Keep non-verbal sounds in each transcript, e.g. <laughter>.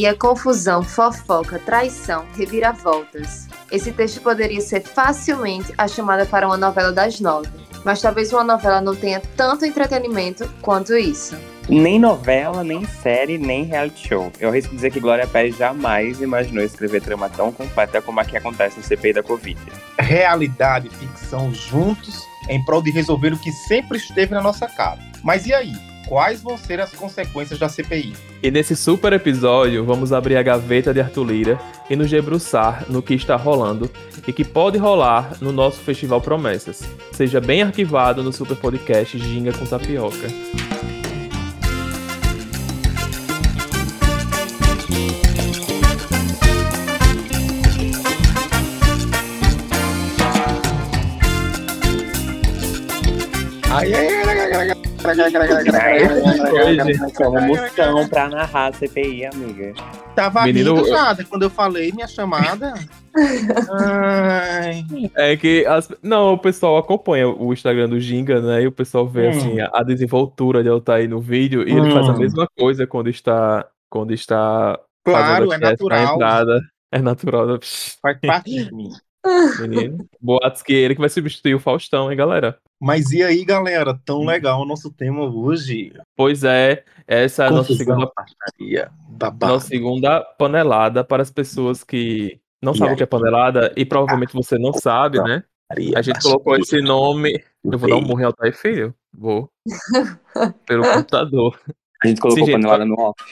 Gritaria, confusão, fofoca, traição, reviravoltas. Esse texto poderia ser facilmente a chamada para uma novela das nove, mas talvez uma novela não tenha tanto entretenimento quanto isso. Nem novela, nem série, nem reality show. Eu arrisco dizer que Glória Pérez jamais imaginou escrever trama tão completa como a que acontece no CPI da Covid. Realidade e ficção juntos em prol de resolver o que sempre esteve na nossa cara. Mas e aí? Quais vão ser as consequências da CPI? E nesse super episódio, vamos abrir a gaveta de Arthur Lira e nos debruçar no que está rolando e que pode rolar no nosso Festival Promessas. Seja bem arquivado no super podcast Ginga com Tapioca. Ai, ai, Emoção pra narrar a CPI, amiga. Tava Menino, rindo nada quando eu falei minha chamada. Ai. É que as... não, o pessoal acompanha o Instagram do Ginga, né? E o pessoal vê Hum. assim a desenvoltura de Altair no vídeo e ele faz a Hum. mesma coisa quando está quando está Claro, fazendo é natural. entrada. É natural. né? Faz parte de mim. <laughs> Menino. Boatos que ele que vai substituir o Faustão, hein, galera? Mas e aí, galera? Hum. Tão legal o nosso tema hoje. Pois é, essa é a nossa segunda, babado. nossa segunda panelada para as pessoas que não E sabem o que é panelada e provavelmente você não sabe, né? A gente colocou esse nome. Eu vou dar um bem. murro em Altair, filho. Vou. <laughs> Pelo computador. A gente colocou Sim, gente, panelada no off.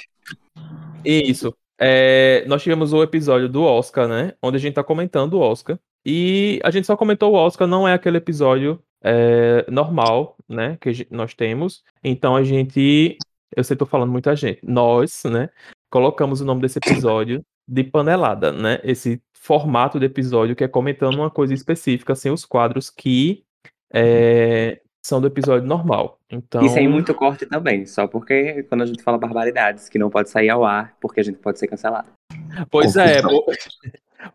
Isso. É, nós tivemos o episódio do Oscar, né? Onde a gente tá comentando o Oscar. E a gente só comentou o Oscar, não é aquele episódio é, normal, né? Que nós temos. Então a gente. Eu sei que tô falando muita gente. Nós, né? Colocamos o nome desse episódio de panelada, né? Esse formato de episódio que é comentando uma coisa específica, sem os quadros que é, são do episódio normal. Então, E sem muito corte também, só porque quando a gente fala barbaridades que não pode sair ao ar, porque a gente pode ser cancelado. Pois é,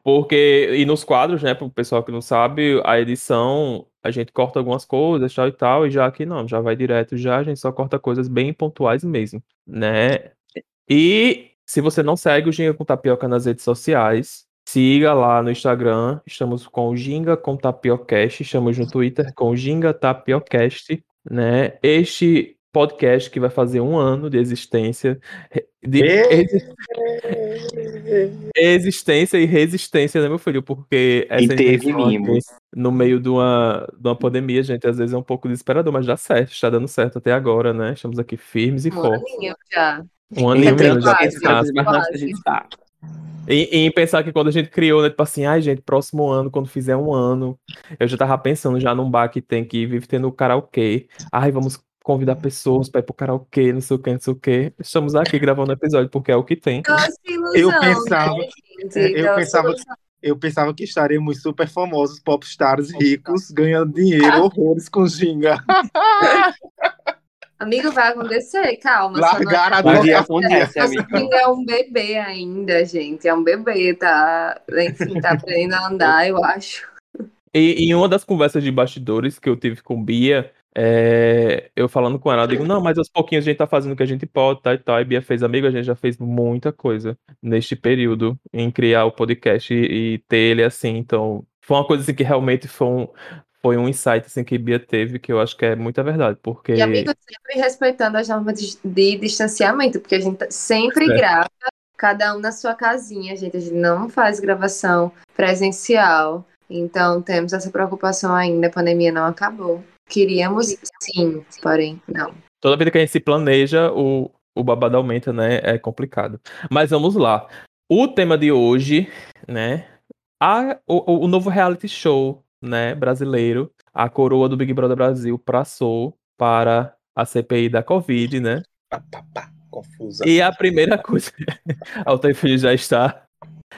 porque e nos quadros, né, para o pessoal que não sabe, a edição a gente corta algumas coisas, tal e tal, e já aqui não, já vai direto, já a gente só corta coisas bem pontuais mesmo, né? E se você não segue o Ginga com Tapioca nas redes sociais, siga lá no Instagram, estamos com o Ginga com Tapiocast, estamos no Twitter com o Ginga Tapiocast, né? Este podcast que vai fazer um ano de existência, de exi- existência e resistência, né, meu filho? Porque essa e teve mimos. no meio de uma, de uma pandemia, gente, às vezes é um pouco desesperador, mas dá certo, está dando certo até agora, né? Estamos aqui firmes e Um fortes. aninho já. Um aninho Então, já quase, bastantes a gente tá. E, e em pensar que quando a gente criou, né, tipo assim, ai gente, próximo ano, quando fizer um ano, eu já tava pensando já num bar que tem que vive tendo karaokê. Ai, vamos convidar pessoas pra ir pro karaokê, não sei o que, não sei o que. Estamos aqui gravando o episódio porque é o que tem. Ilusão, Eu pensava- né, é, eu pensava- ilusão. Eu pensava que estaremos super famosos, popstars ricos, ganhando dinheiro, horrores com ginga. <laughs> Amigo, vai acontecer, calma. só não- a dia advocacia. acontece, amigo. é um bebê ainda, gente. É um bebê, tá? Enfim, tá aprendendo a andar, eu acho. E em uma das conversas de bastidores que eu tive com Bia, é, eu falando com ela, eu digo, não, mas aos pouquinhos a gente tá fazendo o que a gente pode, tá e tal. E Bia fez, amigo, a gente já fez muita coisa neste período em criar o podcast e, e ter ele assim. Então, foi uma coisa assim que realmente foi um, foi um insight assim, que Bia teve, que eu acho que é muita verdade, porque. E, amigo, sempre respeitando as normas de, de distanciamento, porque a gente tá- sempre grava, cada um na sua casinha, gente. A gente não faz gravação presencial. Então, temos essa preocupação ainda. A pandemia não acabou. Queríamos, sim, porém, não. Toda vida que a gente se planeja, o, o babado aumenta, né? É complicado. Mas vamos lá. O tema de hoje, né? A, o- o novo reality show, né? Brasileiro, a coroa do Big Brother Brasil passou para a CPI da Covid, né? Pá, pá, pá, confusão. E a primeira coisa, <laughs> Altair Filho já está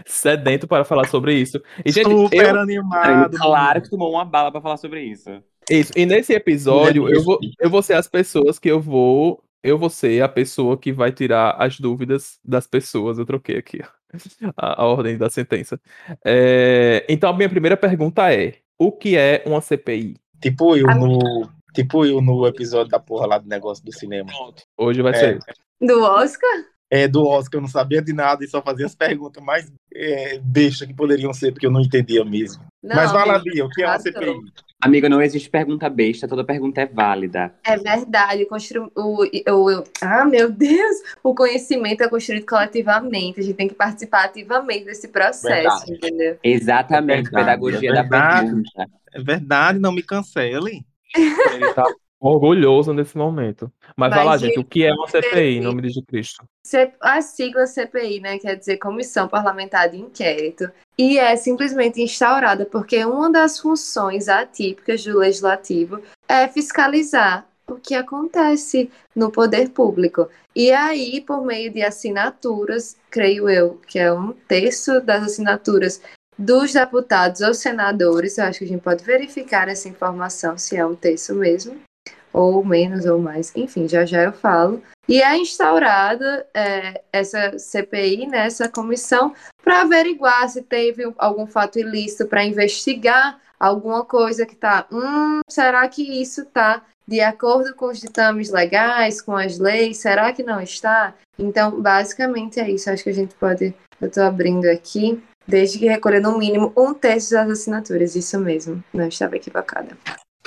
sedento para falar sobre isso. E, gente, super eu, animado. Claro que tomou uma bala pra falar sobre isso. Isso. E nesse episódio, eu vou, eu vou ser as pessoas que eu vou. Eu vou ser a pessoa que vai tirar as dúvidas das pessoas. Eu troquei aqui <laughs> a, a ordem da sentença. É, então, a minha primeira pergunta é: o que é uma CPI? Tipo eu no. Tipo eu no episódio da porra lá do negócio do cinema. Hoje vai É. ser. Do Oscar? é, do Oscar, eu não sabia de nada e só fazia as perguntas mais é, besta que poderiam ser, porque eu não entendia mesmo. Não, Mas vai lá, Bia, o que é uma. CPI? Amiga, não existe pergunta besta, toda pergunta é válida. É verdade, constru... o, o, o- ah, meu Deus, o conhecimento é construído coletivamente, a gente tem que participar ativamente desse processo, Verdade. entendeu? Exatamente, É verdade, pedagogia é da verdade. pergunta. É verdade, não me cancele. <laughs> Ele tá orgulhoso nesse momento. Mas, vai Mas, lá, gente, o que é uma CPI, em nome de Cristo? A sigla CPI, né, quer dizer Comissão Parlamentar de Inquérito, e é simplesmente instaurada porque uma das funções atípicas do Legislativo é fiscalizar o que acontece no poder público. E aí, por meio de assinaturas, creio eu, que é um terço das assinaturas dos deputados ou senadores, eu acho que a gente pode verificar essa informação, se é um terço mesmo, ou menos ou mais, enfim, já já eu falo. E é instaurada é, essa CPI, né, essa comissão, para averiguar se teve algum fato ilícito, para investigar alguma coisa que está. Hum, será que isso está de acordo com os ditames legais, com as leis? Será que não está? Então, basicamente é isso. Acho que a gente pode. Eu estou abrindo aqui. Desde que recolha no mínimo um terço das assinaturas. Isso mesmo. Não estava equivocada.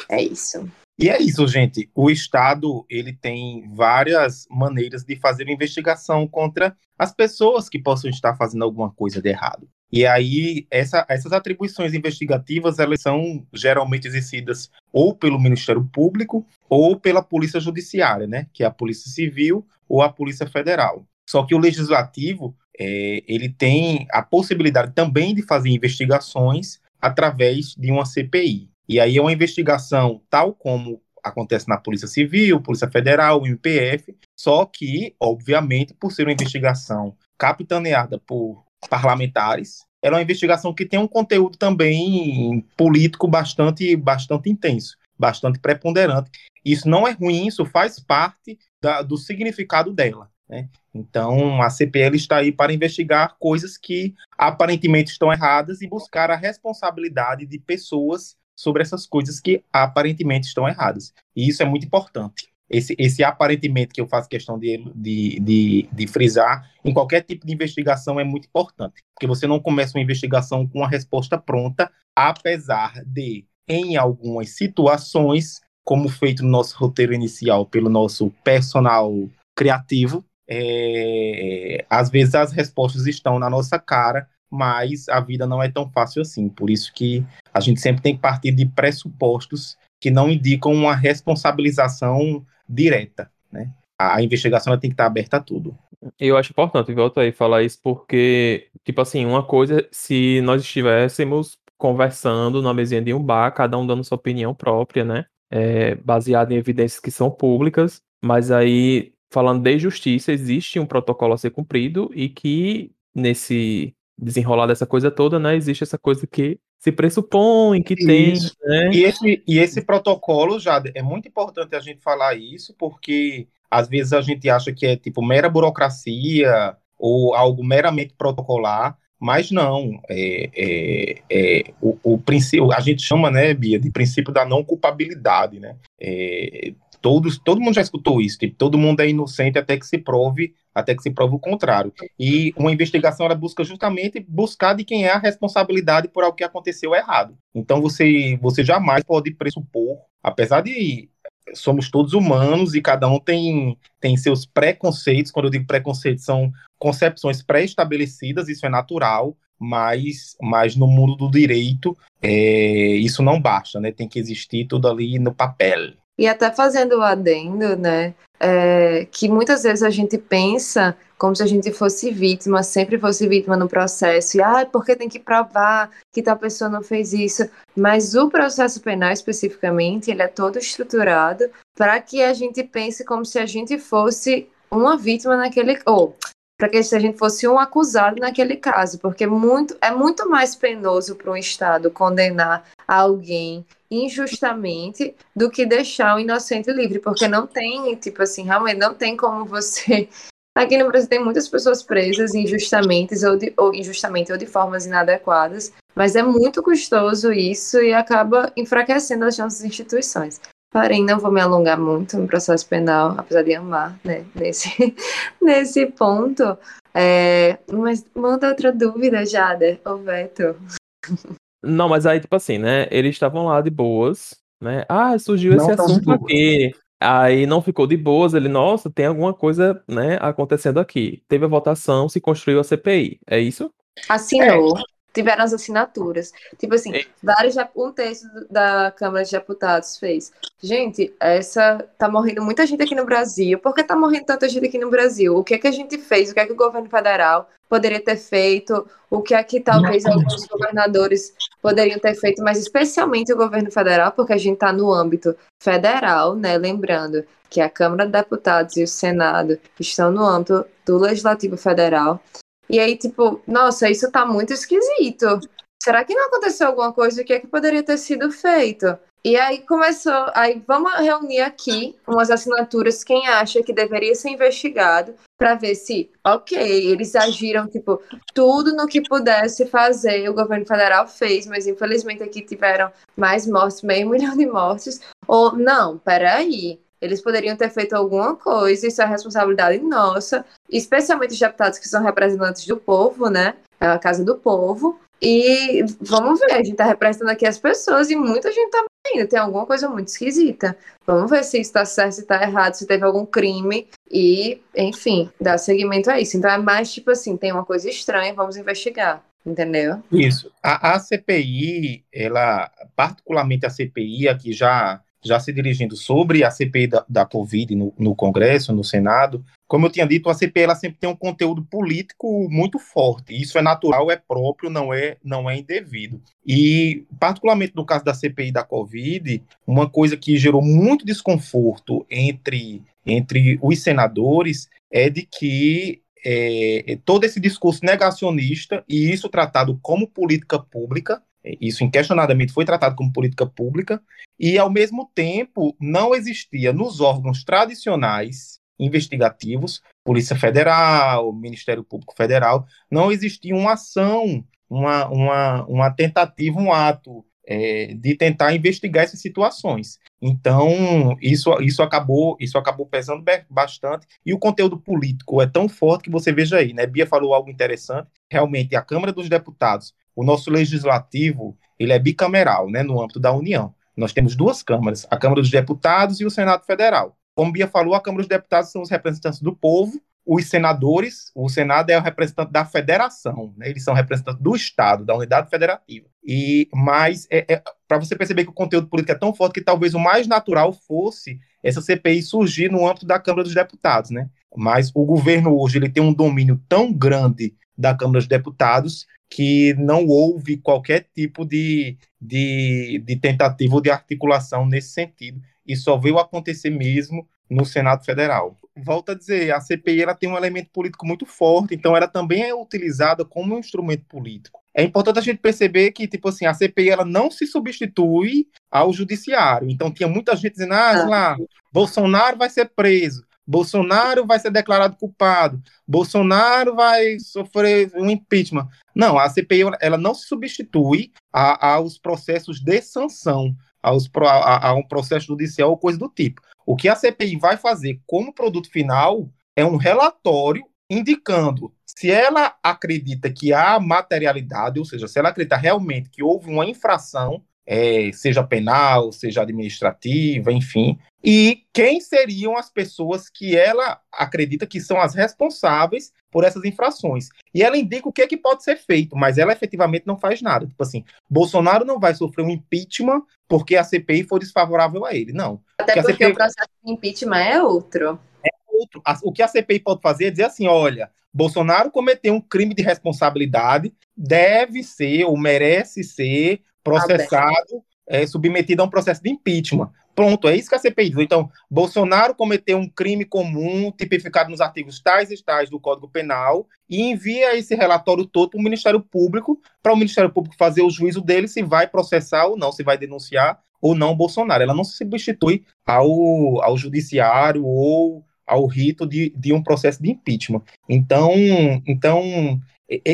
É isso. E é isso, gente. O Estado ele tem várias maneiras de fazer investigação contra as pessoas que possam estar fazendo alguma coisa de errado. E aí essa- essas atribuições investigativas elas são geralmente exercidas ou pelo Ministério Público ou pela Polícia Judiciária, né? Que é a Polícia Civil ou a Polícia Federal. Só que o Legislativo é, ele tem a possibilidade também de fazer investigações através de uma CPI. E aí é uma investigação tal como acontece na Polícia Civil, Polícia Federal, MPF, só que, obviamente, por ser uma investigação capitaneada por parlamentares, ela é uma investigação que tem um conteúdo também político bastante, bastante intenso, bastante preponderante. Isso não é ruim, isso faz parte da- do significado dela. Né? Então, a CPL está aí para investigar coisas que aparentemente estão erradas e buscar a responsabilidade de pessoas sobre essas coisas que aparentemente estão erradas. E isso é muito importante. Esse, esse aparentemente que eu faço questão de, de, de, de frisar, em qualquer tipo de investigação é muito importante. Porque você não começa uma investigação com uma resposta pronta, apesar de, em algumas situações, como feito no nosso roteiro inicial pelo nosso personal criativo, é, às vezes as respostas estão na nossa cara, mas a vida não é tão fácil assim. Por isso que a gente sempre tem que partir de pressupostos que não indicam uma responsabilização direta, né? A investigação tem que estar aberta a tudo. Eu acho importante, volta aí, falar isso, porque, tipo assim, uma coisa, se nós estivéssemos conversando numa mesinha de um bar, cada um dando sua opinião própria, né? É, baseada em evidências que são públicas, mas aí, falando de justiça, existe um protocolo a ser cumprido e que, nesse desenrolar dessa coisa toda, né, existe essa coisa que se pressupõe que tem, né? E esse, e esse protocolo, já é muito importante a gente falar isso, porque às vezes a gente acha que é tipo mera burocracia ou algo meramente protocolar, mas não. É, é, é, o, o princípio, a gente chama, né, Bia, de princípio da não culpabilidade, né? É, todos, todo mundo já escutou isso, tipo, todo mundo é inocente até que se prove, até que se prove o contrário. E uma investigação ela busca justamente buscar de quem é a responsabilidade por algo que aconteceu errado. Então você, você jamais pode pressupor, apesar de somos todos humanos e cada um tem, tem seus preconceitos. Quando eu digo preconceitos, são concepções pré-estabelecidas, isso é natural, mas, mas no mundo do direito é, isso não basta, né? Tem que existir tudo ali no papel. E até fazendo o adendo, né? é, que muitas vezes a gente pensa como se a gente fosse vítima, sempre fosse vítima no processo, e ah, porque tem que provar que tal pessoa não fez isso. Mas o processo penal, especificamente, ele é todo estruturado para que a gente pense como se a gente fosse uma vítima naquele. Ou para que se a gente fosse um acusado naquele caso, porque muito, é muito mais penoso para um Estado condenar alguém injustamente do que deixar o inocente livre, porque não tem, tipo assim, realmente não tem como você. <laughs> Aqui no Brasil tem muitas pessoas presas injustamente ou, de, ou injustamente ou de formas inadequadas, mas é muito custoso isso e acaba enfraquecendo as nossas instituições. Porém, não vou me alongar muito no processo penal, apesar de amar, né, nesse, <laughs> nesse ponto. É, mas manda outra dúvida, Jader, ou Veto. Não, mas aí, tipo assim, né? Eles estavam lá de boas, né? Ah, surgiu Não esse assunto aqui. Aí não ficou de boas, ele, nossa, tem alguma coisa, né, acontecendo aqui. Teve a votação, se construiu a CPI. É isso? Assinou. Tiveram as assinaturas. Tipo assim, vários, já- um terço da Câmara de Deputados fez. Gente, essa tá morrendo muita gente aqui no Brasil. Por que tá morrendo tanta gente aqui no Brasil? O que é que a gente fez? O que é que o governo federal poderia ter feito? O que é que talvez alguns governadores poderiam ter feito, mas especialmente o governo federal, porque a gente tá no âmbito federal, né? Lembrando que a Câmara de Deputados e o Senado estão no âmbito do Legislativo Federal. E aí, tipo, nossa, isso tá muito esquisito. Será que não aconteceu alguma coisa? O que é que poderia ter sido feito? E aí começou, aí vamos reunir aqui umas assinaturas, quem acha que deveria ser investigado, para ver se, ok, eles agiram, tipo, tudo no que pudesse fazer, o governo federal fez, mas infelizmente aqui tiveram mais mortes, meio <laughs> milhão de mortes, ou não, peraí, eles poderiam ter feito alguma coisa, isso é responsabilidade nossa, especialmente os deputados que são representantes do povo, né? É a casa do povo. E vamos ver, a gente tá representando aqui as pessoas e muita gente tá morrendo. Tem alguma coisa muito esquisita. Vamos ver se isso tá certo, se tá errado, se teve algum crime. E, enfim, dar seguimento a isso. Então é mais tipo assim, tem uma coisa estranha, vamos investigar. Entendeu? Isso. A, a CPI, ela, particularmente a CPI, aqui já, já se dirigindo sobre a CPI da, da Covid no, no Congresso, no Senado, como eu tinha dito, a CPI ela sempre tem um conteúdo político muito forte. Isso é natural, é próprio, não é, não é indevido. E, particularmente no caso da CPI da Covid, uma coisa que gerou muito desconforto entre, entre os senadores é de que é, todo esse discurso negacionista, e isso tratado como política pública, isso inquestionadamente foi tratado como política pública, e ao mesmo tempo não existia nos órgãos tradicionais investigativos, Polícia Federal, Ministério Público Federal, não existia uma ação, uma, uma, uma tentativa, um ato é, de tentar investigar essas situações. Então, isso, isso, acabou, isso acabou pesando bastante, e o conteúdo político é tão forte que você veja aí, né? Bia falou algo interessante, realmente a Câmara dos Deputados, o nosso legislativo, ele é bicameral, né, no âmbito da União. Nós temos duas câmaras, a Câmara dos Deputados e o Senado Federal. Como Bia falou, a Câmara dos Deputados são os representantes do povo, os senadores, o Senado é o representante da federação, né? eles são representantes do Estado, da unidade federativa. E Mas, é, é para você perceber que o conteúdo político é tão forte que talvez o mais natural fosse essa CPI surgir no âmbito da Câmara dos Deputados, né? Mas o governo hoje ele tem um domínio tão grande da Câmara dos Deputados que não houve qualquer tipo de, de, de tentativa ou de articulação nesse sentido, e só veio acontecer mesmo no Senado Federal. Volto a dizer, a CPI ela tem um elemento político muito forte, então ela também é utilizada como um instrumento político. É importante a gente perceber que, tipo assim, a CPI ela não se substitui ao judiciário. Então tinha muita gente dizendo, ah, lá, Bolsonaro vai ser preso, Bolsonaro vai ser declarado culpado, Bolsonaro vai sofrer um impeachment. Não, a CPI ela não se substitui a, aos processos de sanção, aos, a, a um processo judicial ou coisa do tipo. O que a CPI vai fazer como produto final é um relatório indicando se ela acredita que há materialidade, ou seja, se ela acredita realmente que houve uma infração, é, seja penal, seja administrativa, enfim, e quem seriam as pessoas que ela acredita que são as responsáveis por essas infrações. E ela indica o que, é que pode ser feito, mas ela efetivamente não faz nada. Tipo assim, Bolsonaro não vai sofrer um impeachment porque a CPI foi desfavorável a ele, não. Até porque, porque CPI... o processo de impeachment é outro. É outro. O que a CPI pode fazer é dizer assim, olha, Bolsonaro cometeu um crime de responsabilidade, deve ser ou merece ser processado, é, submetido a um processo de impeachment. Pronto, é isso que a CPI diz. Então, Bolsonaro cometeu um crime comum tipificado nos artigos tais e tais do Código Penal e envia esse relatório todo para o Ministério Público, para o Ministério Público fazer o juízo dele se vai processar ou não, se vai denunciar ou não Bolsonaro. Ela não se substitui ao, ao judiciário ou ao rito de, de um processo de impeachment. Então, então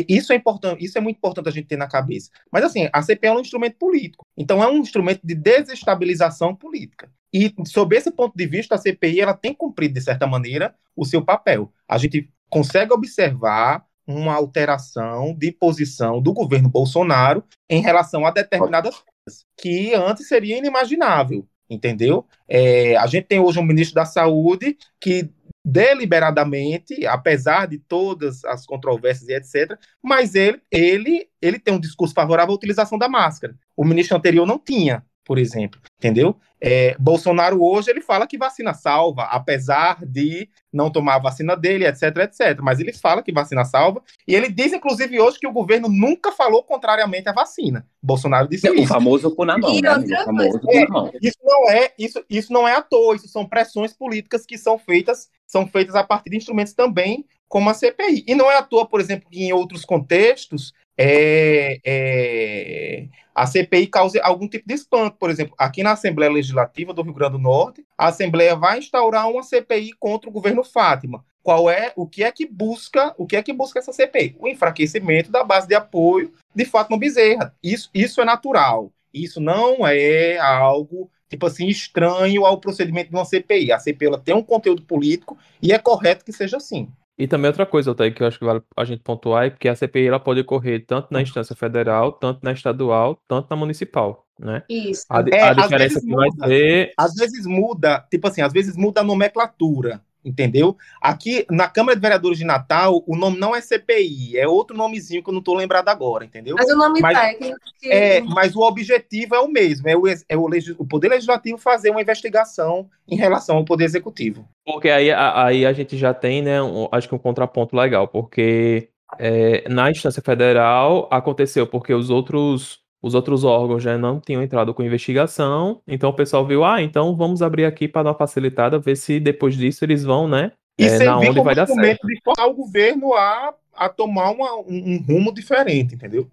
Isso é importante, isso é muito importante a gente ter na cabeça. Mas assim, a CPI é um instrumento político. Então é um instrumento de desestabilização política. E sob esse ponto de vista, a CPI ela tem cumprido de certa maneira o seu papel. A gente consegue observar uma alteração de posição do governo Bolsonaro em relação a determinadas coisas que antes seria inimaginável entendeu? É, a gente tem hoje um ministro da Saúde que deliberadamente, apesar de todas as controvérsias e etc., mas ele, ele, ele tem um discurso favorável à utilização da máscara. O ministro anterior não tinha, por exemplo, entendeu? É, Bolsonaro hoje ele fala que vacina salva, apesar de não tomar a vacina dele, etc, etc. Mas ele fala que vacina salva e ele diz, inclusive, hoje que o governo nunca falou contrariamente à vacina. Bolsonaro disse o isso. O famoso cu na mão, né? O famoso cu na mão. Isso não é isso, isso não é à toa. Isso são pressões políticas que são feitas são feitas a partir de instrumentos também como a CPI. E não é à toa, por exemplo, que em outros contextos é, é, a CPI cause algum tipo de espanto. Por exemplo, aqui na Assembleia Legislativa do Rio Grande do Norte, a Assembleia vai instaurar uma CPI contra o governo Fátima. Qual é o que é que busca o que é que busca essa CPI? O enfraquecimento da base de apoio de Fátima Bezerra. Isso, isso é natural. Isso não é algo tipo assim estranho ao procedimento de uma CPI. A CPI ela tem um conteúdo político e é correto que seja assim. E também outra coisa, Otávio, que eu acho que vale a gente pontuar é que a CPI ela pode ocorrer tanto na instância federal, tanto na estadual, tanto na municipal, né? Isso. A, É, a às diferença vezes que vai muda. ser. Às vezes muda, tipo assim, às vezes muda a nomenclatura, entendeu? Aqui na Câmara de Vereadores de Natal, o nome não é CPI, é outro nomezinho que eu não tô lembrado agora, entendeu? Mas o nome Mas- técnico que É, mas o objetivo é o mesmo, é o, é o, o Poder Legislativo fazer uma investigação em relação ao Poder Executivo. Porque aí, a- aí a gente já tem, né, um- acho que um contraponto legal, porque é, na instância federal aconteceu porque os outros, os outros órgãos já não tinham entrado com investigação, então o pessoal viu, ah, então vamos abrir aqui para dar uma facilitada, ver se depois disso eles vão, né, E é, na onde vai dar certo. de forçar o governo a, a tomar uma- um, um rumo diferente, entendeu?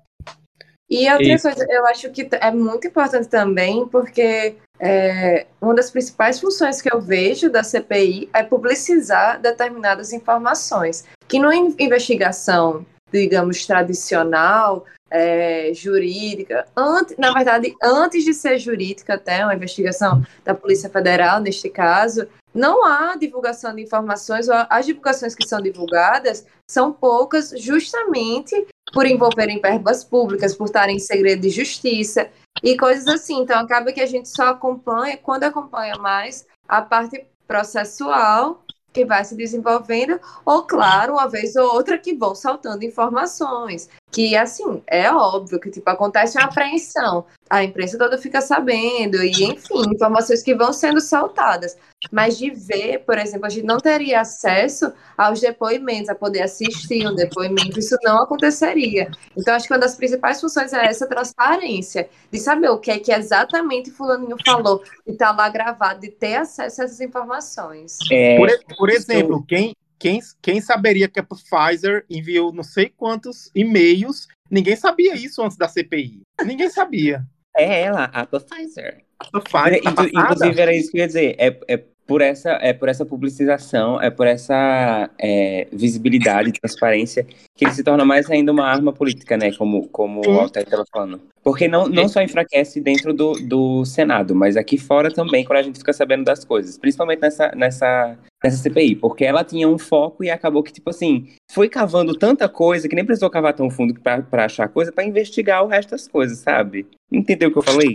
E outra Isso. coisa, eu acho que é muito importante também, porque é, uma das principais funções que eu vejo da CPI é publicizar determinadas informações, que numa in- investigação, digamos, tradicional, é, jurídica, antes, na verdade, antes de ser jurídica até, uma investigação da Polícia Federal, neste caso, não há divulgação de informações, ou as divulgações que são divulgadas são poucas, justamente por envolverem verbas públicas, por estarem em segredo de justiça e coisas assim. Então acaba que a gente só acompanha, quando acompanha mais, a parte processual que vai se desenvolvendo, ou claro, uma vez ou outra que vão saltando informações. Que assim, é óbvio que tipo, acontece uma apreensão, a imprensa toda fica sabendo, e enfim, informações que vão sendo saltadas. Mas de ver, por exemplo, a gente não teria acesso aos depoimentos, a poder assistir um depoimento, isso não aconteceria. Então, acho que uma das principais funções é essa transparência, de saber o que é que exatamente Fulaninho falou, de estar lá gravado, de ter acesso a essas informações. É, Por, e- por exemplo, quem, quem, quem saberia que a Pfizer enviou não sei quantos e-mails? Ninguém sabia isso antes da CPI. Ninguém sabia. é ela, a Pfizer. A Pfizer tá Inclu- passada. Inclusive, era isso que eu ia dizer. É, é, por, essa, é por essa publicização, é por essa é, visibilidade e transparência que ele se torna mais ainda uma arma política, né? Como, como o Altair estava falando. Porque não, não só enfraquece dentro do, do Senado, mas aqui fora também, quando a gente fica sabendo das coisas. Principalmente nessa, nessa, nessa CPI. Porque ela tinha um foco e acabou que, tipo assim, foi cavando tanta coisa que nem precisou cavar tão fundo pra achar coisa, pra investigar o resto das coisas, sabe? Entendeu o que eu falei?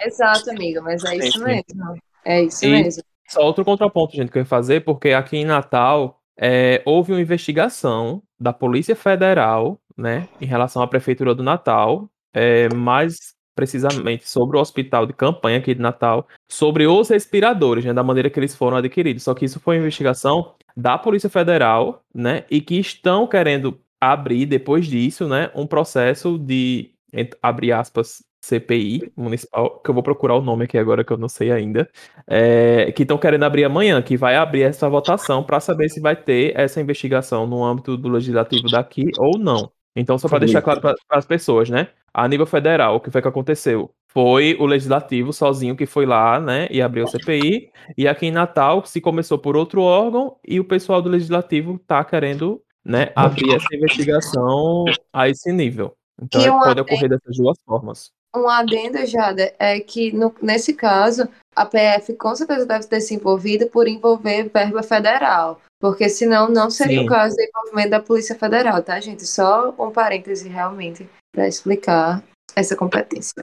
Exato, amigo, mas é isso mesmo. É isso E- mesmo. Só outro contraponto, gente, que eu ia fazer, porque aqui em Natal é, houve uma investigação da Polícia Federal, né, em relação à Prefeitura do Natal, é, mais precisamente sobre o hospital de campanha aqui de Natal, sobre os respiradores, né, da maneira que eles foram adquiridos. Só que isso foi uma investigação da Polícia Federal, né, e que estão querendo abrir, depois disso, né, um processo de, ent- abre aspas, CPI municipal, que eu vou procurar o nome aqui agora que eu não sei ainda, é, que estão querendo abrir amanhã, que vai abrir essa votação para saber se vai ter essa investigação no âmbito do legislativo daqui ou não. Então, só para deixar claro para as pessoas, né? A nível federal, o que foi que aconteceu? Foi o legislativo sozinho que foi lá, né, e abriu o CPI, e aqui em Natal se começou por outro órgão e o pessoal do legislativo tá querendo né, abrir essa investigação a esse nível. Então, é, pode ocorrer dessas duas formas. Um adendo, Jada, é que no, nesse caso, a PF com certeza deve ter se envolvido por envolver verba federal. Porque senão não seria Sim. o caso do envolvimento da Polícia Federal, tá, gente? Só um parêntese realmente para explicar essa competência.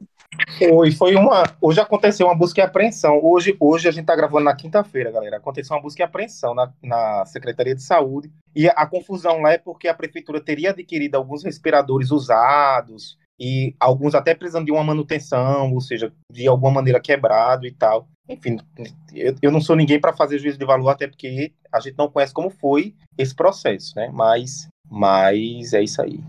Foi, foi uma. Hoje aconteceu uma busca e apreensão. Hoje, hoje a gente está gravando na quinta-feira, galera. Aconteceu uma busca e apreensão na, na Secretaria de Saúde. E a, a confusão lá é porque a prefeitura teria adquirido alguns respiradores usados e alguns até precisando de uma manutenção, ou seja, de alguma maneira quebrado e tal. Enfim, eu, eu não sou ninguém para fazer juízo de valor, até porque a gente não conhece como foi esse processo, né? Mas, mas é isso aí.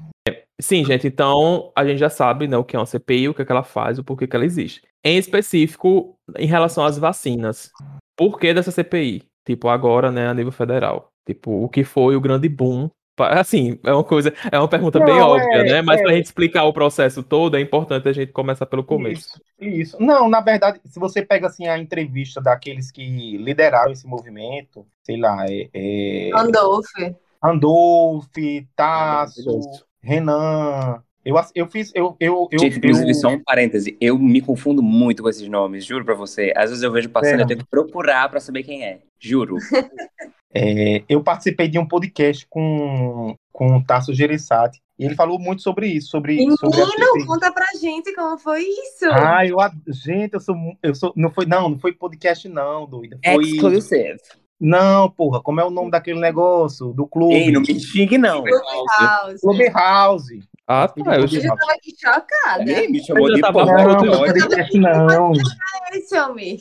Sim, gente, então a gente já sabe né, o que é uma CPI, o que, é que ela faz, o porquê que ela existe. Em específico, em relação às vacinas, por que dessa CPI? Tipo, agora, né, a nível federal. Tipo, o que foi o grande boom Assim, é uma coisa, é uma pergunta não, bem óbvia, é, né? Mas é. para a gente explicar o processo todo, é importante a gente começar pelo começo. Isso, isso. Não, na verdade, se você pega assim a entrevista daqueles que lideraram esse movimento, sei lá, é. é... Andolf. Andolf, Tasso, Renan. Eu, eu fiz. Eu, eu, eu, Gente, inclusive, eu... só um parêntese. Eu me confundo muito com esses nomes, juro pra você. Às vezes eu vejo passando e eu tenho que procurar pra saber quem é. Juro. <laughs> É, eu participei de um podcast com, com o Tasso Gereissati e ele falou muito sobre isso, sobre. Menino, sobre conta pra gente como foi isso. Ah, eu, gente, eu sou, eu sou, não foi, não, não foi podcast não, doida. Foi... Exclusive. Não, porra, como é o nome daquele negócio do clube? Ei, não me xingue não. Clubhouse. Clubhouse. Ah, tá. Eu, já tava aqui chocada. Ei, me chamou de tava porra. Não, não, não. Esse homem.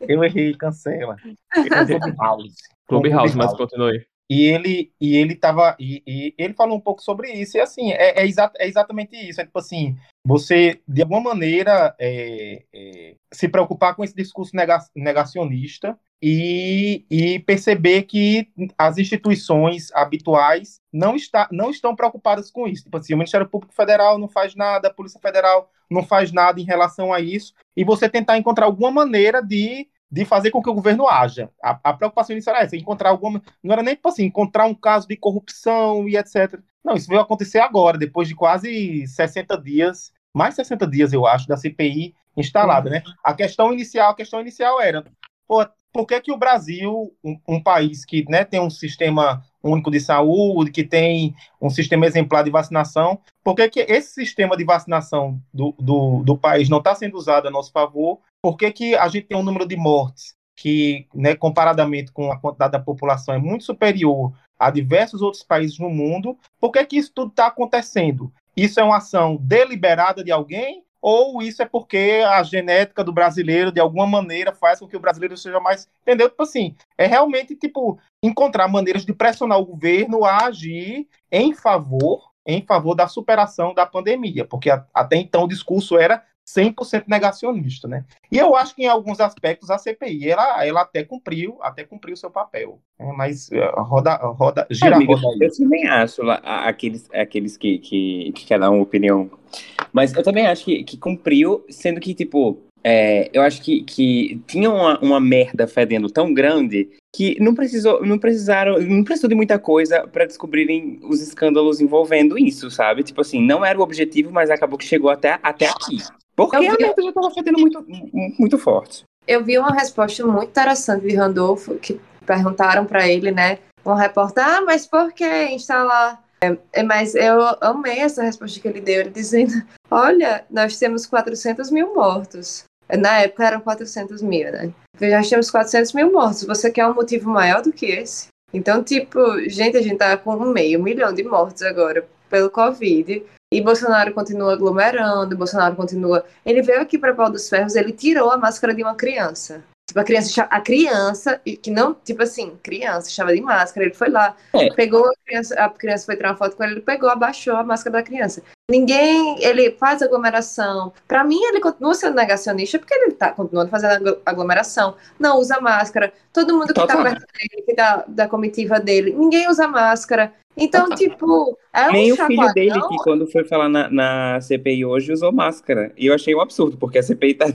Eu errei, cancela. Clubhouse. Clubhouse, mas continue. E ele, e ele tava. E, e, ele falou um pouco sobre isso. E assim, é, é, exa é exatamente isso. É tipo assim, você, de alguma maneira, é, é, se preocupar com esse discurso negacionista e, e, perceber que as instituições habituais não, está, não estão preocupadas com isso. Tipo assim, o Ministério Público Federal não faz nada, a Polícia Federal não faz nada em relação a isso, e você tentar encontrar alguma maneira de de fazer com que o governo haja. A, a preocupação inicial era essa, encontrar alguma. Não era nem tipo assim, encontrar um caso de corrupção e etc. Não, isso veio acontecer agora, depois de quase 60 dias, mais 60 dias, eu acho, da CPI instalada, né? A questão inicial, a questão inicial era, pô, por que, que o Brasil, um, um país que né, tem um sistema único de saúde, que tem um sistema exemplar de vacinação, por que, que esse sistema de vacinação do, do, do país não está sendo usado a nosso favor por que, que a gente tem um número de mortes que, né, comparadamente com a quantidade da população, é muito superior a diversos outros países no mundo? Por que, que isso tudo está acontecendo? Isso é uma ação deliberada de alguém? Ou isso é porque a genética do brasileiro, de alguma maneira, faz com que o brasileiro seja mais. Entendeu? Tipo assim, é realmente, tipo, encontrar maneiras de pressionar o governo a agir em favor em favor da superação da pandemia, porque até então o discurso era 100% negacionista, né? E eu acho que em alguns aspectos a CPI ela, ela até cumpriu, até cumpriu seu papel, né? mas eh, roda, roda, gira Amiga, roda. Eu também acho aqueles, aqueles que, que, que querem dar uma opinião, mas eu também acho que, que cumpriu, sendo que tipo é, eu acho que, que tinha uma, uma merda fedendo tão grande que não precisou, não precisaram, não precisou de muita coisa para descobrirem os escândalos envolvendo isso, sabe? Tipo assim, não era o objetivo, mas acabou que chegou até, até aqui. Porque vi... a merda já tava fedendo muito, muito forte. Eu vi uma resposta muito interessante de Randolfo, que perguntaram para ele, né? Um repórter, ah, mas por que instalar é, é, mas eu amei essa resposta que ele deu, ele dizendo: Olha, nós temos 400 mil mortos. Na época eram 400 mil, né? Já temos 400 mil mortos. Você quer um motivo maior do que esse? Então, tipo, gente, a gente tá com meio milhão de mortos agora pelo Covid. E Bolsonaro continua aglomerando, Bolsonaro continua. Ele veio aqui para Pau dos Ferros, ele tirou a máscara de uma criança. Tipo, a criança, a criança, que não, tipo assim, criança, estava de máscara, ele foi lá, é. pegou a criança, a criança foi tirar uma foto com ele, ele pegou, abaixou a máscara da criança. Ninguém, ele faz aglomeração. Para mim, ele continua sendo negacionista porque ele tá continuando fazendo aglomeração. Não usa máscara. Todo mundo que tá perto dele, que tá da comitiva dele, ninguém usa máscara. Então, tipo, é um Nem o filho dele, que quando foi falar na, na CPI hoje, usou máscara. E eu achei um absurdo, porque a CPI tá,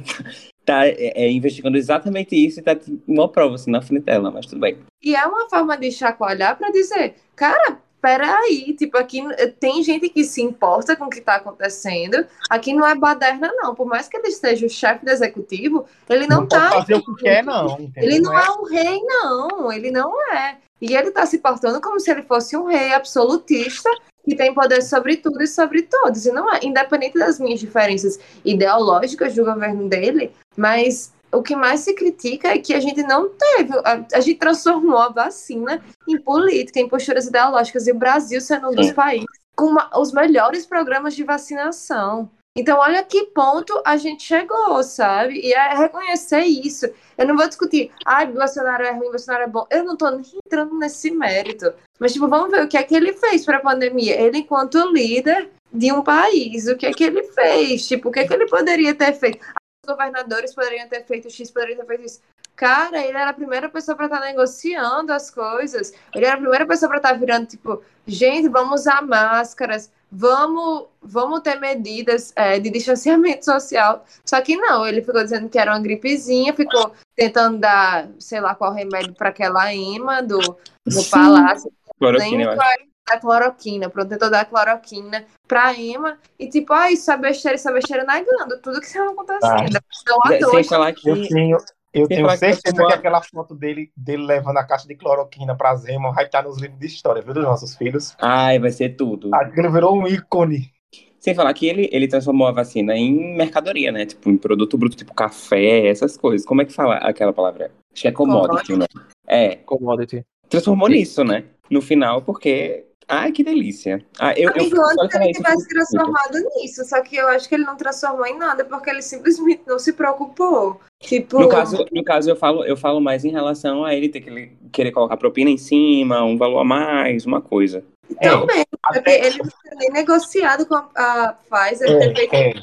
tá é, é, investigando exatamente isso e tá uma prova assim na frente dela, mas tudo bem. E é uma forma de chacoalhar para dizer, cara, peraí, tipo, aqui tem gente que se importa com o que está acontecendo. Aqui não é baderna, não. Por mais que ele seja o chefe do executivo, ele não, Não tá. pode fazer o que quer, não. entendeu? Ele não é um rei, não. Ele não é. E ele tá se portando como se ele fosse um rei absolutista que tem poder sobre tudo e sobre todos. E não é, independente das minhas diferenças ideológicas do governo dele, mas o que mais se critica é que a gente não teve, a, a gente transformou a vacina em política, em posturas ideológicas, e o Brasil sendo um dos países com uma- os melhores programas de vacinação. Então, olha que ponto a gente chegou, sabe? E é reconhecer isso. Eu não vou discutir, ai, Bolsonaro é ruim, Bolsonaro é bom. Eu não tô nem entrando nesse mérito. Mas, tipo, vamos ver o que é que ele fez para a pandemia. Ele, enquanto líder de um país, o que é que ele fez? Tipo, o que é que ele poderia ter feito? Os governadores poderiam ter feito X, poderiam ter feito isso. Cara, ele era a primeira pessoa para estar negociando as coisas. Ele era a primeira pessoa para estar virando, tipo, gente, vamos usar máscaras, vamos, vamos ter medidas é, de distanciamento social. Só que não, ele ficou dizendo que era uma gripezinha, ficou tentando dar, sei lá qual remédio para aquela imã do, do palácio. Cloroquina, Nem eu acho. Dar cloroquina, pronto, tentou dar cloroquina pra Emma, e tipo, ah, isso é besteira, isso é besteira, negando tudo que estava acontecendo. Então, à Sem falar que. Eu tenho, eu tenho falar que certeza você que aquela foto dele, dele levando a caixa de cloroquina pra Zema vai estar nos livros de história, viu, dos nossos filhos. Ai, vai ser tudo. Aquilo virou um ícone. Sem falar que ele, ele transformou a vacina em mercadoria, né? Tipo, em produto bruto, tipo café, essas coisas. Como é que fala aquela palavra? Acho que é commodity, né? É, Commodity. transformou nisso, né? No final, porque. Ai, que delícia. Ah, eu, eu, Amigo, de falar ele eu tivesse transformado nisso, só que eu acho que ele não transformou em nada, porque ele simplesmente não se preocupou. Tipo, No caso, no caso eu, falo, eu falo mais em relação a ele ter que ele querer colocar propina em cima, um valor a mais, uma coisa. também, porque Até, ele não tinha nem negociado com a, Pfizer, é, é,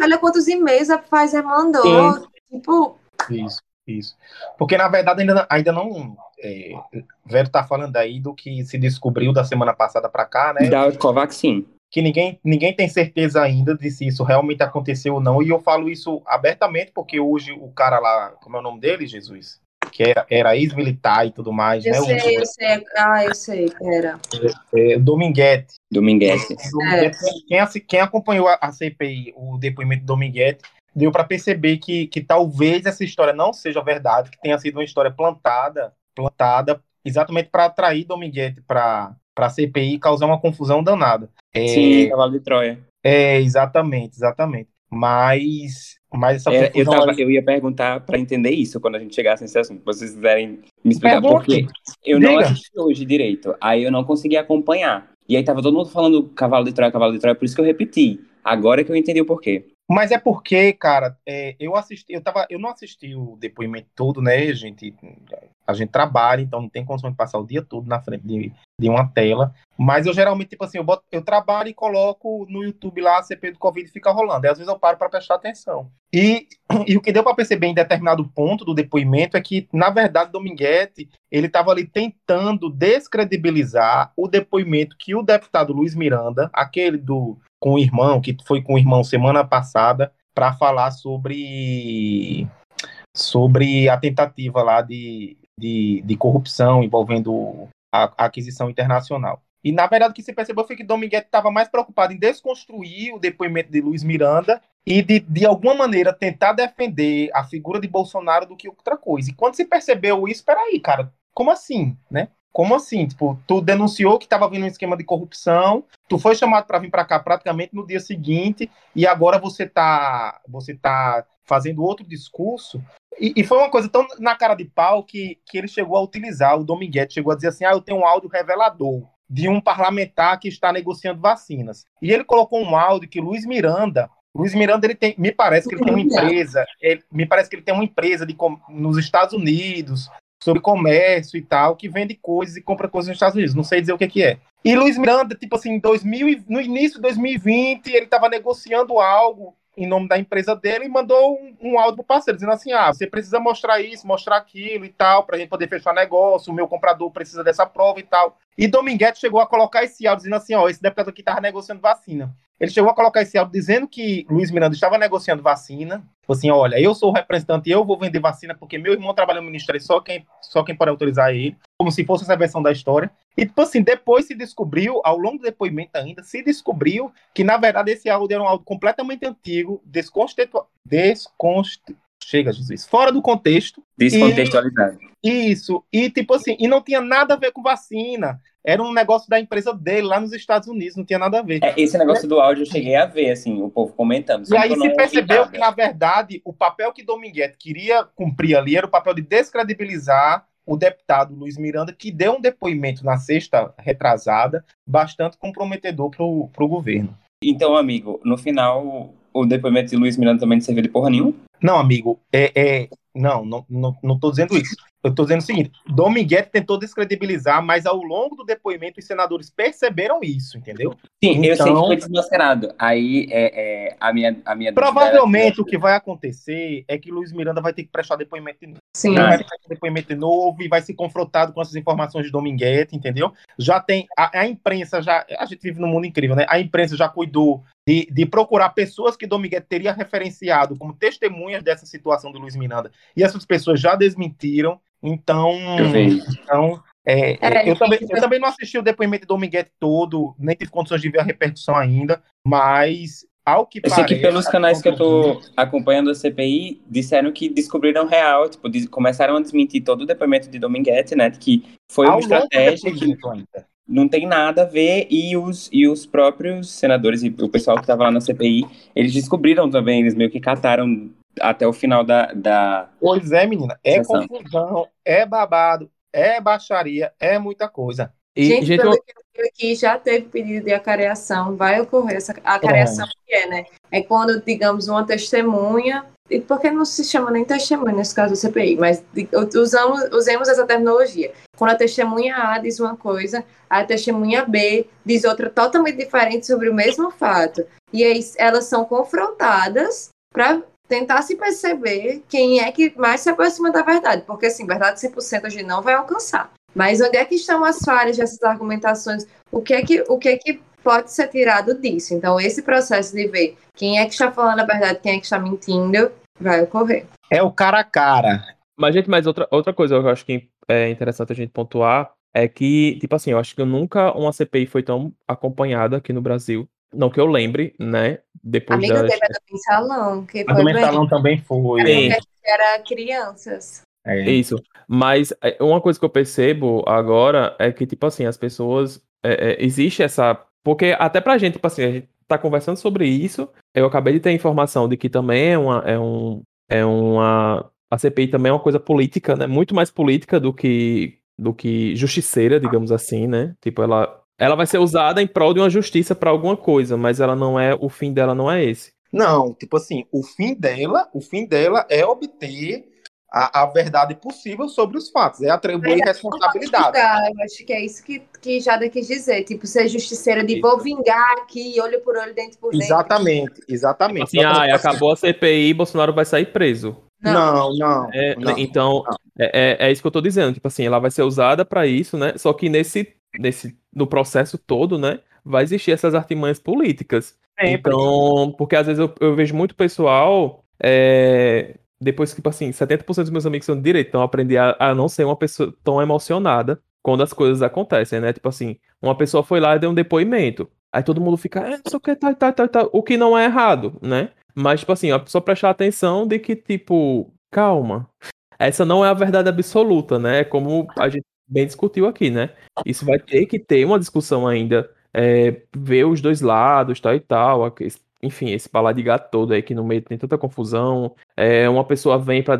Olha quantos e-mails a Pfizer mandou. Tipo, isso, isso. Porque, na verdade, ainda, ainda não. É, Vero tá falando aí do que se descobriu da semana passada pra cá, né? Da Covaxin. que ninguém, ninguém tem certeza ainda de se isso realmente aconteceu ou não. E eu falo isso abertamente, porque hoje o cara lá, como é o nome dele, Jesus? Que era, era ex-militar e tudo mais, eu né? sei, eu sei. Ah, eu sei, pera. O é, Dominguete. Dominguete. Dominguete, Quem, quem acompanhou a, a CPI, o depoimento do Dominguete, deu para perceber que, que talvez essa história não seja verdade, que tenha sido uma história plantada, plantada exatamente para atrair Dominguete para a CPI e causar uma confusão danada. É, Sim, Cavalo de Troia. É, exatamente, exatamente. Mas, mas essa É, eu, tava, eu ia perguntar pra entender isso quando a gente chegasse nesse assunto. Vocês quiserem me explicar Pergunte. porque eu não Diga. assisti hoje direito. Aí eu não consegui acompanhar. E aí tava todo mundo falando Cavalo de Troia, Cavalo de Troia, por isso que eu repeti. Agora que eu entendi o porquê. Mas é porque, cara, é, eu assisti, eu tava, eu não assisti o depoimento todo, né, gente? A gente trabalha, então não tem condição de passar o dia todo na frente de, de uma tela. Mas eu geralmente, tipo assim, eu, boto, eu trabalho e coloco no YouTube lá a CP do Covid e fica rolando. Aí às vezes eu paro para prestar atenção. E, <clears throat> e o que deu para perceber em determinado ponto do depoimento é que, na verdade, Dominguete, ele estava ali tentando descredibilizar o depoimento que o deputado Luiz Miranda, aquele do com o irmão, que foi com o irmão semana passada, para falar sobre, sobre a tentativa lá de, de, de corrupção envolvendo a, a aquisição internacional. E, na verdade, o que se percebeu foi que Dominguete estava mais preocupado em desconstruir o depoimento de Luiz Miranda e, de, de alguma maneira, tentar defender a figura de Bolsonaro do que outra coisa. E quando se percebeu isso, peraí, cara, como assim, né? Como assim? Tipo, tu denunciou que estava vindo um esquema de corrupção, tu foi chamado para vir para cá praticamente no dia seguinte e agora você tá, você tá fazendo outro discurso. E, e foi uma coisa tão na cara de pau que, que ele chegou a utilizar, o Dominguete chegou a dizer assim: ah, eu tenho um áudio revelador de um parlamentar que está negociando vacinas. E ele colocou um áudio que Luiz Miranda Luiz Miranda, ele tem, me parece que ele tem uma empresa, ele, me parece que ele tem uma empresa de, nos Estados Unidos sobre comércio e tal, que vende coisas e compra coisas nos Estados Unidos. Não sei dizer o que, que é. E Luiz Miranda, tipo assim, 2000, no início de 2020, ele estava negociando algo em nome da empresa dele e mandou um, um áudio pro parceiro, dizendo assim: ah, você precisa mostrar isso, mostrar aquilo e tal, pra gente poder fechar negócio, o meu comprador precisa dessa prova e tal. E Dominguete chegou a colocar esse áudio dizendo assim: ó, esse deputado aqui tava negociando vacina. Ele chegou a colocar esse áudio dizendo que Luiz Miranda estava negociando vacina. Tipo assim, olha, eu sou o representante, eu vou vender vacina porque meu irmão trabalha no ministério, só quem, só quem pode autorizar ele, como se fosse essa versão da história. E, tipo assim, depois se descobriu, ao longo do depoimento ainda, se descobriu que, na verdade, esse áudio era um áudio completamente antigo, desconstitu... desconst... Chega, Jesus. Fora do contexto. Descontextualizado. E, isso. E, tipo assim, e não tinha nada a ver com vacina. Era um negócio da empresa dele lá nos Estados Unidos, não tinha nada a ver. É, esse negócio do áudio eu cheguei a ver, assim, o povo comentando. E aí se percebeu que, na verdade, o papel que Dominguete queria cumprir ali era o papel de descredibilizar o deputado Luiz Miranda, que deu um depoimento na sexta retrasada, bastante comprometedor para o governo. Então, amigo, no final, o depoimento de Luiz Miranda também não serviu de porra nenhuma? Não, amigo, é, é, não, não, não, não tô dizendo isso. Eu tô dizendo o seguinte: Dominguete tentou descredibilizar, mas ao longo do depoimento os senadores perceberam isso, entendeu? Sim, então, eu sei que então foi desmascarado. Aí é, é, a minha. A minha provavelmente o que vai acontecer é que Luiz Miranda vai ter que prestar depoimento de novo. Sim. Vai prestar depoimento de novo e vai ser confrontado com essas informações de Dominguete, entendeu? Já tem. A, a imprensa já. A gente vive num mundo incrível, né? A imprensa já cuidou de, de, procurar pessoas que Dominguete teria referenciado como testemunhas dessa situação do Luiz Miranda. E essas pessoas já desmentiram. Então, então é, é, eu, também, eu também não assisti o depoimento de Dominguete todo, nem tive condições de ver a repercussão ainda, mas ao que eu parece... sei que pelos canais que eu tô acompanhando a CPI, disseram que descobriram real, tipo, começaram a desmentir todo o depoimento de Dominguete, né, que foi uma estratégia que não tem nada a ver, e os, e os próprios senadores e o pessoal que estava lá na CPI, eles descobriram também, eles meio que cataram até o final da. da... Pois é, menina. É sessão. confusão, é babado, é baixaria, é muita coisa. E, gente, gente pelo eu... que já teve pedido de acareação, vai ocorrer essa acareação que é, né? É quando, digamos, uma testemunha, porque não se chama nem testemunha nesse caso do CPI, mas usamos, usemos essa terminologia. Quando a testemunha A diz uma coisa, a testemunha B diz outra totalmente diferente sobre o mesmo fato. E aí elas são confrontadas para tentar se perceber quem é que mais se aproxima da verdade, porque assim, verdade 100% a gente não vai alcançar. Mas onde é que estão as falhas dessas argumentações? O que é que, o que, é que pode ser tirado disso? Então, esse processo de ver quem é que está falando a verdade, quem é que está mentindo, vai ocorrer. É o cara a cara. Mas, gente, mas outra, outra coisa que eu acho que é interessante a gente pontuar é que, tipo assim, eu acho que nunca uma CPI foi tão acompanhada aqui no Brasil não que eu lembre, né? Depois Amiga da... teve a do mensalão, que a do mensalão também foi. Era, era crianças. É. Isso. Mas é, uma coisa que eu percebo agora é que, tipo assim, as pessoas. É, é, existe essa. Porque até pra gente, tipo assim, a gente tá conversando sobre isso. Eu acabei de ter informação de que também é uma. É, um, é uma. A CPI também é uma coisa política, né? Muito mais política do que do que justiceira, digamos assim, né? Tipo, ela ela vai ser usada em prol de uma justiça para alguma coisa, mas ela não é, o fim dela não é esse. Não, tipo assim, o fim dela, o fim dela é obter a, a verdade possível sobre os fatos, é atribuir é, responsabilidade. Eu acho que é isso que, que Jada quis dizer, tipo, ser justiceira de vou vingar aqui, olho por olho, dente por dentro. Exatamente, exatamente. Assim, ah, acabou a CPI, Bolsonaro vai sair preso. Não, não. É, não então, não. É, é, é, isso que eu tô dizendo. Tipo assim, ela vai ser usada para isso, né? Só que nesse nesse, no processo todo, né, vai existir essas artimanhas políticas. Sempre. Então, porque às vezes eu, eu vejo muito pessoal, é, depois que, tipo assim, 70% dos meus amigos são de direito, então aprendi a, a não ser uma pessoa tão emocionada quando as coisas acontecem, né? Tipo assim, uma pessoa foi lá e deu um depoimento. Aí todo mundo fica, é, só que tá, tá, tá, tá, o que não é errado, né? Mas, tipo assim, a pessoa prestar atenção de que, tipo, calma. Essa não é a verdade absoluta, né? É como a gente bem discutiu aqui, né? Isso vai ter que ter uma discussão ainda, é, ver os dois lados, tal e tal, enfim, esse gato todo aí que no meio tem tanta confusão, é, uma pessoa vem para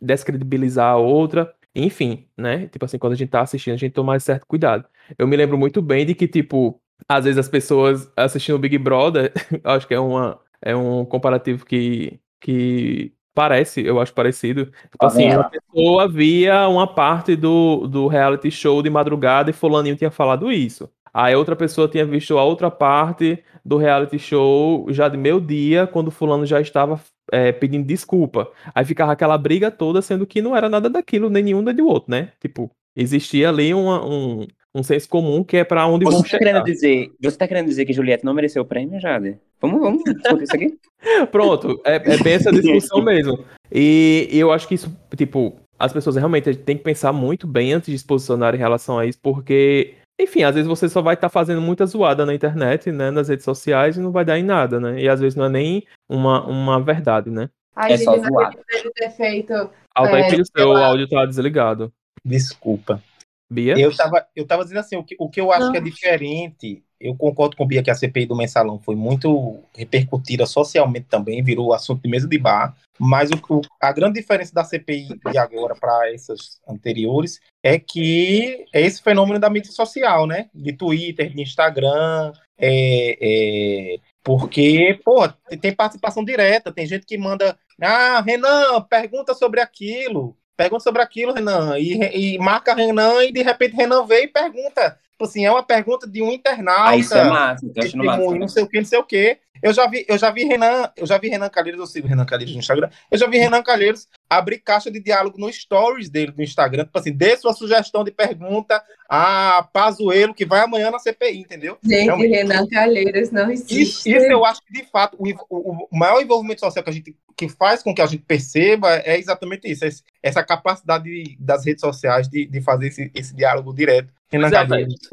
descredibilizar a outra, enfim, né? Tipo assim, quando a gente tá assistindo, a gente toma certo cuidado. Eu me lembro muito bem de que, tipo, às vezes as pessoas assistindo o Big Brother, <laughs> acho que é, uma, é um comparativo que, que Parece, eu acho parecido. Tipo assim, a pessoa via uma parte do, do reality show de madrugada e fulaninho tinha falado isso. Aí outra pessoa tinha visto a outra parte do reality show já de meio dia, quando fulano já estava é, pedindo desculpa. Aí ficava aquela briga toda, sendo que não era nada daquilo, nem nenhum nem do outro, né? Tipo, existia ali uma, um, um senso comum que é para onde Você vão tá chegar. querendo dizer, você tá querendo dizer que Juliette não mereceu o prêmio, Jade? Vamos, vamos discutir isso aqui? <laughs> Pronto, é, é bem essa discussão mesmo. E, e eu acho que isso, tipo, as pessoas realmente têm que pensar muito bem antes de se posicionar em relação a isso, porque, enfim, às vezes você só vai estar fazendo muita zoada na internet, né, nas redes sociais e não vai dar em nada, né? E às vezes não é nem uma, uma verdade, né? Ai, É só gente, zoar. acredito que ter feito. Altair, É, que o seu eu- áudio tá desligado. Desculpa. Bia? Eu tava, eu tava dizendo assim, o que, o que eu acho Não. que é diferente, eu concordo com o Bia que a CPI do Mensalão foi muito repercutida socialmente também, virou assunto de mesa de bar, mas o, a grande diferença da CPI de agora para essas anteriores é que é esse fenômeno da mídia social, né? De Twitter, de Instagram, é, é, porque, pô, tem participação direta, tem gente que manda, ah, Renan, pergunta sobre aquilo, pergunta sobre aquilo, Renan, e, e marca Renan, e de repente Renan veio e pergunta. Tipo assim, é uma pergunta de um internauta. Ah, isso é massa, eu tô achando massa. não sei o que, não sei o que. Eu já vi, eu já vi Renan, eu já vi Renan Calheiros, eu sigo Renan Calheiros no Instagram. Eu já vi Renan Calheiros abrir caixa de diálogo no stories dele do Instagram, tipo assim, dê sua sugestão de pergunta a Pazuello que vai amanhã na CPI, entendeu? Gente, Realmente. Renan Calheiros não Isso, existe. isso eu acho que, de fato, o, o- o maior envolvimento social que a gente que faz com que a gente perceba é exatamente isso, essa capacidade de- das redes sociais de, de fazer esse, esse diálogo direto.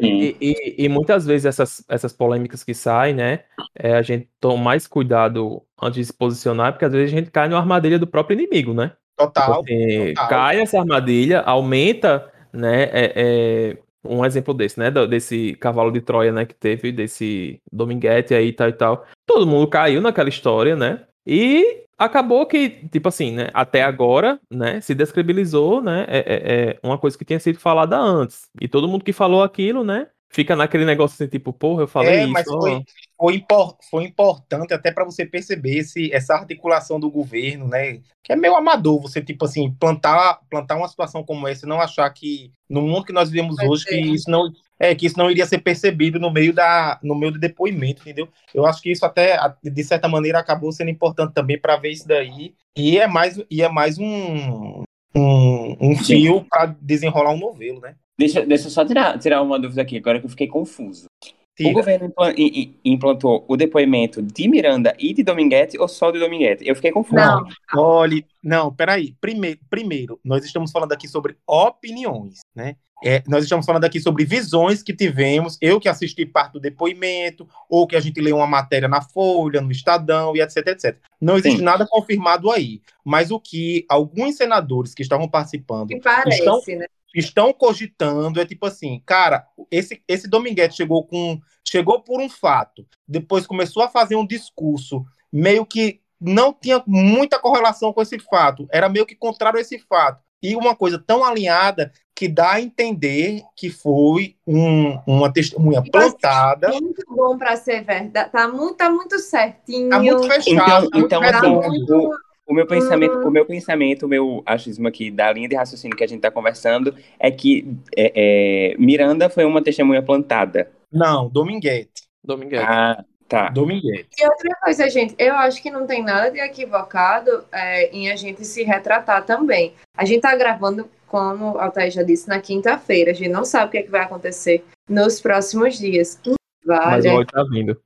É. E, e- e muitas vezes essas, essas polêmicas que saem, né? é, a gente toma mais cuidado antes de se posicionar, porque às vezes a gente cai na armadilha do próprio inimigo, né? Total. Tipo assim, total. cai nessa armadilha, aumenta, né? é- é, um exemplo desse, né? do- Desse cavalo de Troia, né? Que teve, desse Dominguete aí e tal e tal. Todo mundo caiu naquela história, né? E acabou que, tipo assim, né? Até agora, né? Se descredibilizou, né? É, é- é uma coisa que tinha sido falada antes. E todo mundo que falou aquilo, né? Fica naquele negócio assim, tipo, porra, eu falei É, isso. mas foi, foi, impor- foi importante até para você perceber esse, essa articulação do governo, né? Que é meio amador você, tipo assim, plantar, plantar uma situação como essa e não achar que, no mundo que nós vivemos hoje, ser. que isso não. É, que isso não iria ser percebido no meio, da, no meio do depoimento, entendeu? Eu acho que isso até, de certa maneira, acabou sendo importante também para ver isso daí. E é mais, e é mais um, um, um fio para desenrolar um novelo, né? Deixa, deixa eu só tirar, tirar uma dúvida aqui, agora que eu fiquei confuso. O Tira. governo i- i- implantou o depoimento de Miranda e de Dominguete ou só de Dominguete? Eu fiquei confuso. Não. Olhe, não, peraí. Primeiro, primeiro, nós estamos falando aqui sobre opiniões, né? É, nós estamos falando aqui sobre visões que tivemos, eu que assisti parte do depoimento, ou que a gente leu uma matéria na Folha, no Estadão e etc, etc. Não existe Sim. nada confirmado aí. Mas o que alguns senadores que estavam participando Que parece, Estão- né? Estão cogitando é tipo assim, cara, esse, esse Dominguete chegou com. Chegou por um fato, depois começou a fazer um discurso meio que não tinha muita correlação com esse fato, era meio que contrário a esse fato. E uma coisa tão alinhada que dá a entender que foi um- uma testemunha plantada. Muito bom pra ser verdade. Tá muito, tá muito certinho. Tá muito fechado. Então, tá muito então Tá assim, O meu pensamento, Uhum. o meu pensamento, o meu achismo aqui da linha de raciocínio que a gente tá conversando é que é, é, Miranda foi uma testemunha plantada. Não, Dominguete. Dominguete. Ah, tá. Dominguete. E outra coisa, gente, eu acho que não tem nada de equivocado é, em a gente se retratar também. A gente tá gravando, como o Altair já disse, na quinta-feira. A gente não sabe o que, é que vai acontecer nos próximos dias. Mas Vale. o tá vindo.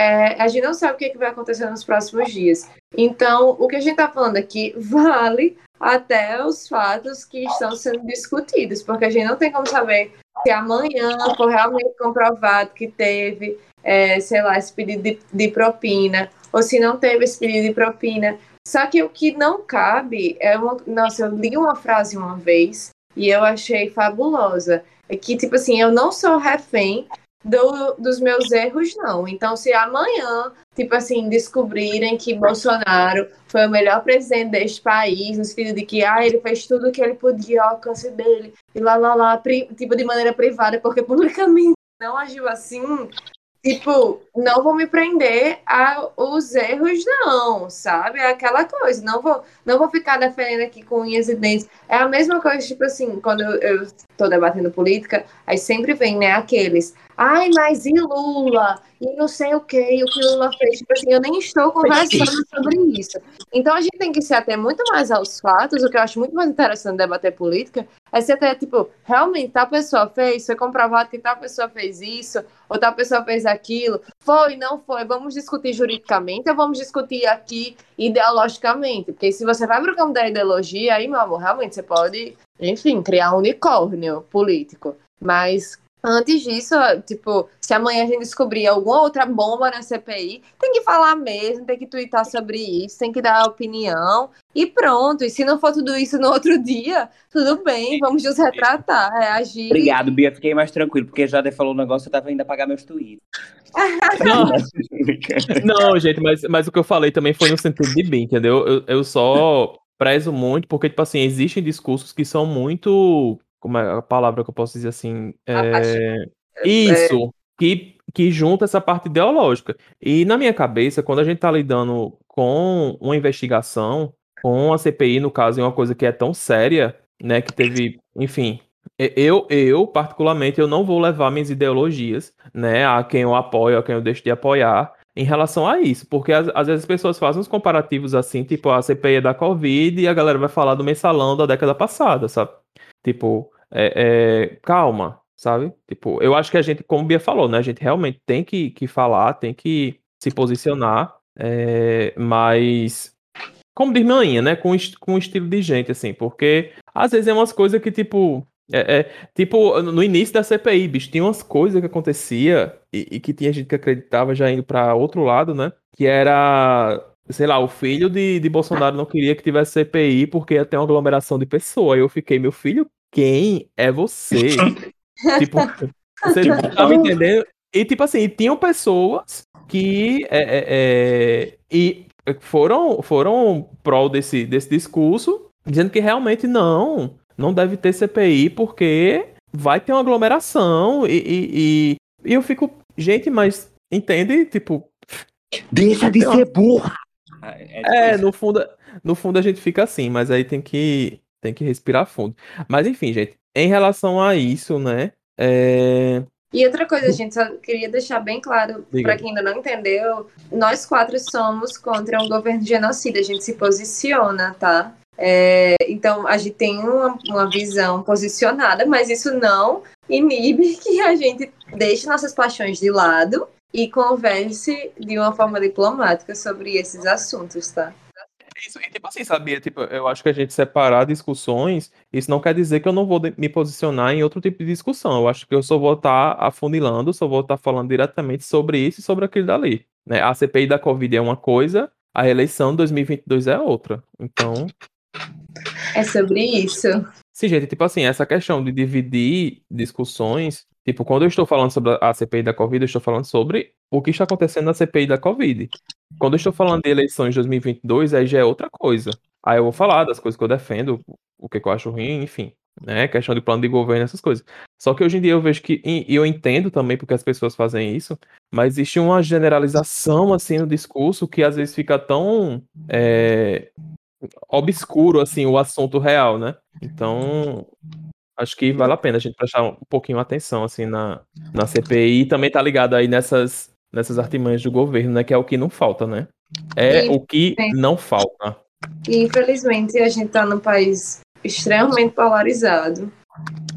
É, a gente não sabe o que, é que vai acontecer nos próximos dias. Então, o que a gente está falando aqui vale até os fatos que estão sendo discutidos, porque a gente não tem como saber se amanhã for realmente comprovado que teve, é, sei lá, esse pedido de, de propina, ou se não teve esse pedido de propina. Só que o que não cabe é uma. Nossa, eu li uma frase uma vez e eu achei fabulosa. É que, tipo assim, eu não sou refém do- dos meus erros, não. Então, se amanhã, tipo assim, descobrirem que Bolsonaro foi o melhor presidente deste país, no sentido de que ah, ele fez tudo o que ele podia ao alcance dele, e lá, lá, lá, tipo, de maneira privada, porque <laughs> publicamente não agiu assim, tipo, não vou me prender aos erros, não, sabe? É aquela coisa, não vou, não vou ficar defendendo aqui com unhas e dentes. É a mesma coisa, tipo assim, quando eu, eu tô debatendo política, aí sempre vem, né, aqueles, ai, mas e Lula? E não sei o que, o que Lula fez. Tipo assim, eu nem estou conversando sobre isso. Então a gente tem que se ater muito mais aos fatos, o que eu acho muito mais interessante debater política, é se até, tipo, realmente tal pessoa fez, foi comprovado que tal pessoa fez isso, ou tal pessoa fez aquilo. Foi, não foi? Vamos discutir juridicamente ou vamos discutir aqui ideologicamente? Porque se você vai para o campo da ideologia, aí, meu amor, realmente você pode, enfim, criar um unicórnio político. Mas Antes disso, tipo, se amanhã a gente descobrir alguma outra bomba na CPI, tem que falar mesmo, tem que twittar sobre isso, tem que dar opinião e pronto. E se não for tudo isso no <laughs> outro dia, tudo bem, vamos nos retratar, reagir. Obrigado, Bia, fiquei mais tranquilo, porque já falou o negócio, eu tava indo apagar meus tweets. não, <laughs> não, gente, mas, mas o que eu falei também foi no sentido de bem, entendeu? Eu, eu só prezo muito, porque, tipo assim, existem discursos que são muito como é a palavra que eu posso dizer assim? É, isso, que, que junta essa parte ideológica. E na minha cabeça, quando a gente está lidando com uma investigação, com a CPI, no caso, é uma coisa que é tão séria, né, que teve, enfim, eu, eu, particularmente, eu não vou levar minhas ideologias, né, a quem eu apoio, a quem eu deixo de apoiar, em relação a isso, porque às, às, vezes as pessoas fazem uns comparativos assim, tipo a CPI é da Covid e a galera vai falar do mensalão da década passada, sabe? Tipo, é, é, calma, sabe? Tipo, eu acho que a gente, como o Bia falou, né? A gente realmente tem que, que falar, tem que se posicionar, é, mas como diz manhã, né? Com, com estilo de gente, assim, porque às vezes é umas coisas que, tipo. É, é, tipo, no início da CPI, bicho, tinha umas coisas que acontecia e, e que tinha gente que acreditava já indo para outro lado, né? Que era sei lá, o filho de, de Bolsonaro não queria que tivesse CPI porque ia ter uma aglomeração de pessoas. Aí eu fiquei, meu filho, quem é você? <laughs> tipo, você tipo, tá me entendendo? E tipo assim, tinham pessoas que é, é, é, e foram, foram prol desse, desse discurso, dizendo que realmente não, não deve ter CPI porque vai ter uma aglomeração e, e, e, e eu fico, gente, mas entende? Tipo, deixa de ser burra! É, é no fundo, no fundo a gente fica assim, mas aí tem que tem que respirar fundo. Mas enfim, gente, em relação a isso, né? É... E outra coisa, gente, só queria deixar bem claro para quem ainda não entendeu, nós quatro somos contra um governo genocida, a gente se posiciona, tá? É, então a gente tem uma, uma visão posicionada, mas isso não inibe <laughs> que a gente deixe nossas paixões de lado e converse de uma forma diplomática sobre esses assuntos, tá? Isso, e tipo assim, sabia? Tipo, eu acho que a gente separar discussões, isso não quer dizer que eu não vou me posicionar em outro tipo de discussão. Eu acho que eu só vou estar tá afunilando, só vou estar tá falando diretamente sobre isso e sobre aquilo dali. Né? A CPI da Covid é uma coisa, a eleição de 2022 é outra. Então. É sobre isso. Sim, gente, tipo assim, essa questão de dividir discussões Tipo, quando eu estou falando sobre a CPI da Covid, eu estou falando sobre o que está acontecendo na CPI da Covid. Quando eu estou falando de eleições de 2022, aí já é outra coisa. Aí eu vou falar das coisas que eu defendo, o que, eu acho ruim, enfim, né? Questão de plano de governo, essas coisas. Só que hoje em dia eu vejo que, e eu entendo também porque as pessoas fazem isso, mas existe uma generalização, assim, no discurso que às vezes fica tão é, obscuro, assim, o assunto real, né? Então, acho que vale a pena a gente prestar um pouquinho atenção assim na, na CPI e também tá ligado aí nessas, nessas artimanhas do governo, né? Que é o que não falta, né? É o que não falta. E infelizmente a gente tá num país extremamente polarizado.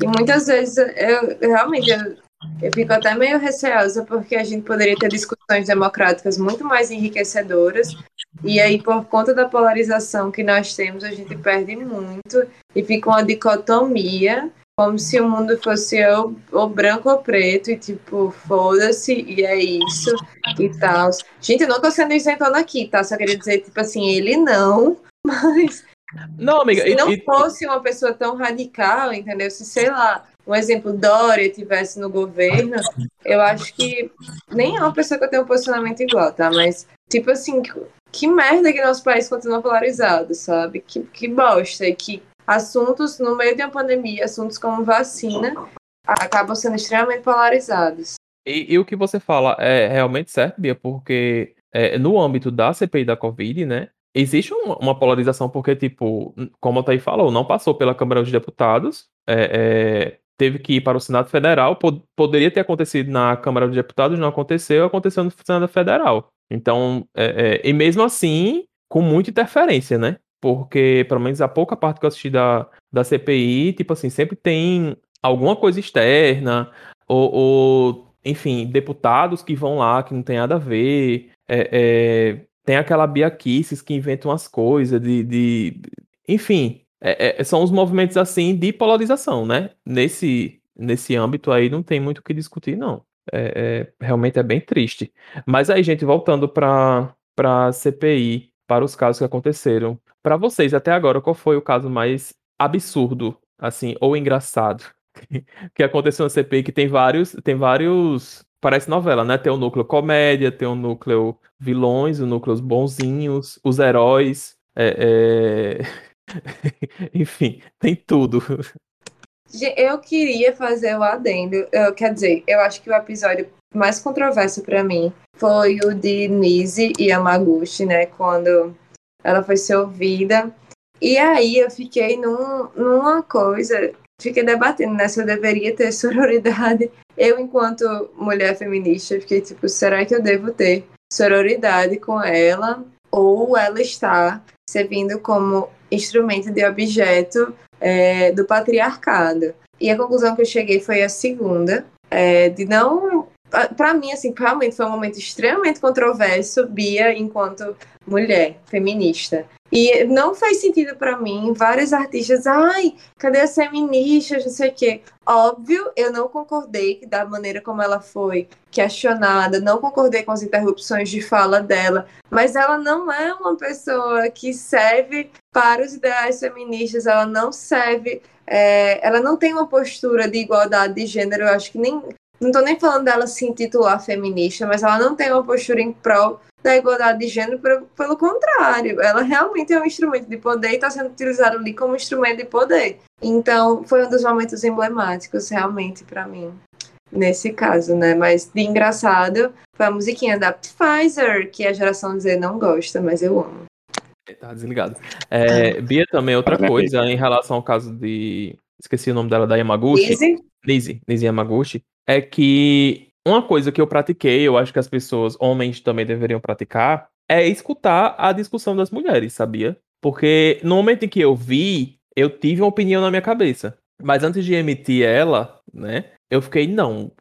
E muitas vezes eu, realmente eu, eu fico até meio receosa porque a gente poderia ter discussões democráticas muito mais enriquecedoras e aí, por conta da polarização que nós temos, a gente perde muito e fica uma dicotomia, como se o mundo fosse ou, ou branco ou preto, e tipo, foda-se, e é isso e tal. Gente, eu não tô sendo isentona aqui, tá? Só queria dizer, tipo assim, ele não, <laughs> mas. Não, amiga. Se não e, fosse uma pessoa tão radical, entendeu? Se, sei lá, um exemplo, Dória tivesse no governo, eu acho que nem é uma pessoa que tenho um posicionamento igual, tá? Mas, tipo assim, que merda que nosso país continua polarizado, sabe? Que, que bosta. Que assuntos, no meio de uma pandemia, assuntos como vacina, acabam sendo extremamente polarizados. E, e, o que você fala é realmente certo, Bia, porque é, no âmbito da CPI da Covid, né, existe uma, polarização, porque, tipo, como a Thaí falou, não passou pela Câmara dos Deputados, é, é, teve que ir para o Senado Federal, pod poderia ter acontecido na Câmara dos Deputados, não aconteceu, aconteceu no Senado Federal. Então, é, é, e mesmo assim, com muita interferência, né? Porque, pelo menos a pouca parte que eu assisti da, da CPI, tipo assim, sempre tem alguma coisa externa, ou, ou enfim, deputados que vão lá que não tem nada a ver. É, é, tem aquela Bia Kisses que inventa umas coisas de, de. Enfim, é, é, são os movimentos assim de polarização, né? Nesse, nesse âmbito aí não tem muito o que discutir, não. É, é, realmente é bem triste. Mas aí, gente, voltando para a CPI, para os casos que aconteceram. Para vocês, até agora, qual foi o caso mais absurdo, assim, ou engraçado <laughs> que aconteceu na CPI? Que tem vários, tem vários, parece novela, né? Tem o núcleo comédia, tem o núcleo vilões, o núcleo bonzinhos, os heróis, é, é... <laughs> enfim, tem tudo. Eu queria fazer o adendo. Eu, quer dizer, eu acho que o episódio mais controverso para mim foi o de Nise e Yamaguchi, né? Quando ela foi ser ouvida. E aí eu fiquei num, numa coisa, fiquei debatendo, né? Se eu deveria ter <laughs> sororidade. Eu, enquanto mulher feminista, fiquei tipo, será que eu devo ter sororidade com ela? Ou ela está servindo como instrumento de objeto é, do patriarcado. E a conclusão que eu cheguei foi a segunda, é, de não. Para mim, assim, realmente foi um momento extremamente controverso, Bia, enquanto mulher feminista. E não faz sentido para mim, vários artistas, ai, cadê as feministas, não sei o quê. Óbvio, eu não concordei da maneira como ela foi questionada, não concordei com as interrupções de fala dela, mas ela não é uma pessoa que serve para os ideais feministas, ela não serve, é, ela não tem uma postura de igualdade de gênero, eu acho que nem, não estou nem falando dela se intitular feminista, mas ela não tem uma postura em prol da igualdade de gênero, pelo, pelo contrário, ela realmente é um instrumento de poder e está sendo utilizada ali como instrumento de poder. Então, foi um dos momentos emblemáticos, realmente, para mim, nesse caso, né? Mas de engraçado foi a musiquinha da Pfizer, que a geração Z não gosta, mas eu amo. Tá desligado. É, Bia, também outra coisa em relação ao caso de. Esqueci o nome dela, da Yamaguchi. Lizzie? Lizzie, Lizzie Yamaguchi. É que uma coisa que eu pratiquei, eu acho que as pessoas, homens também deveriam praticar, é escutar a discussão das mulheres, sabia? Porque no momento em que eu vi, eu tive uma opinião na minha cabeça. Mas antes de emitir ela, né, eu fiquei, não,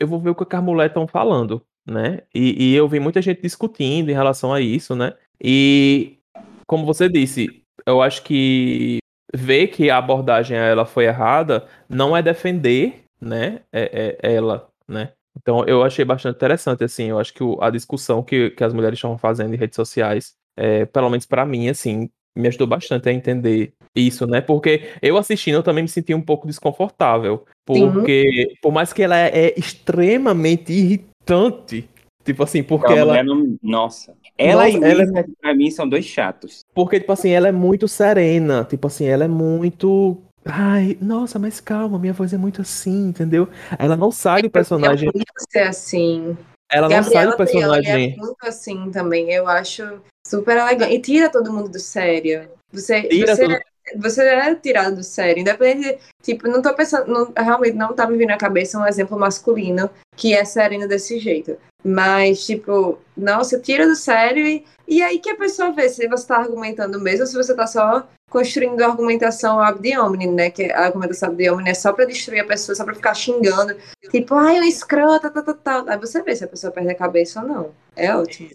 eu vou ver o que as mulheres estão falando, né? E, e eu vi muita gente discutindo em relação a isso, né? E, como você disse, eu acho que ver que a abordagem a ela foi errada não é defender, né, é, é, ela, né? Então eu achei bastante interessante, assim, eu acho que o, a discussão que, que as mulheres estavam fazendo em redes sociais, é, pelo menos para mim, assim, me ajudou bastante a entender isso, né? Porque eu assistindo eu também me senti um pouco desconfortável, porque Sim. por mais que ela é, é extremamente irritante, tipo assim, porque ela... Não... Nossa, ela Nossa, e ela é... pra mim são dois chatos. Porque, tipo assim, ela é muito serena, tipo assim, ela é muito Ai, nossa, mas calma, minha voz é muito assim, entendeu? Ela não sai do personagem. Eu ser assim. Ela não sai do personagem. É muito assim também. Eu acho super elegante. E tira todo mundo do sério. Você, tira você, todo... você é tirado do sério. Independente. Tipo, não tô pensando. Não, realmente não tá me vindo na cabeça um exemplo masculino que é sereno desse jeito. Mas, tipo, nossa, tira do sério e, e aí que a pessoa vê se você tá argumentando mesmo ou se você tá só construindo a argumentação ab omni, né? Que a argumentação ab omni é só para destruir a pessoa, só para ficar xingando. Tipo, ai, o escrota, tá, tá, tá. Aí você vê se a pessoa perde a cabeça ou não. É ótimo.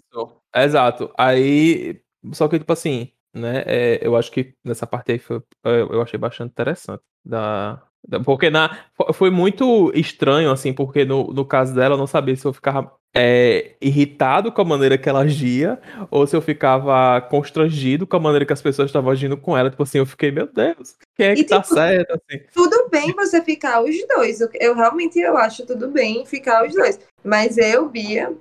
Exato. Aí, só que, tipo assim, né? É, eu acho que nessa parte aí foi, eu achei bastante interessante. Da, porque na, foi muito estranho, assim, porque no, no caso dela eu não sabia se eu ficava é, irritado com a maneira que ela agia ou se eu ficava constrangido com a maneira que as pessoas estavam agindo com ela. Tipo assim, eu fiquei, meu Deus, quem é que e, tá tipo, certo? Assim. Tudo bem você ficar os dois. Eu, eu realmente eu acho tudo bem ficar os dois. Mas eu, Bia,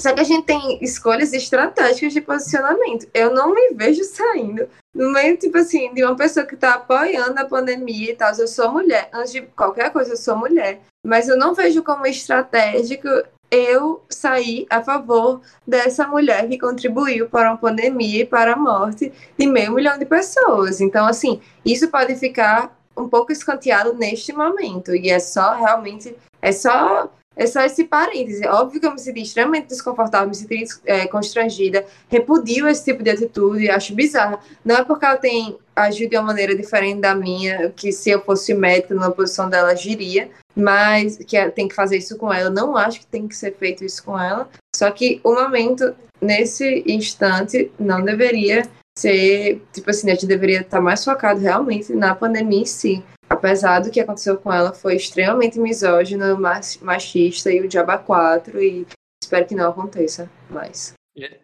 Só que a gente tem escolhas estratégicas de posicionamento. Eu não me vejo saindo no meio, tipo assim, de uma pessoa que está apoiando a pandemia e tal. Eu sou mulher. Antes de qualquer coisa, eu sou mulher. Mas eu não vejo como estratégico eu sair a favor dessa mulher que contribuiu para uma pandemia e para a morte de meio milhão de pessoas. Então, assim, isso pode ficar um pouco escanteado neste momento. E é só realmente. É só é só esse parêntese. Óbvio que eu me senti extremamente desconfortável, me senti é, constrangida, repudio esse tipo de atitude, acho bizarro. Não é porque ela tem agido de uma maneira diferente da minha, que se eu fosse médica na posição dela, agiria, mas que é, tem que fazer isso com ela. Não acho que tem que ser feito isso com ela. Só que o momento, nesse instante, não deveria ser, tipo assim, a gente deveria estar mais focado realmente na pandemia em si apesar do que aconteceu com ela, foi extremamente misógino, machista e o Diaba 4, e espero que não aconteça mais.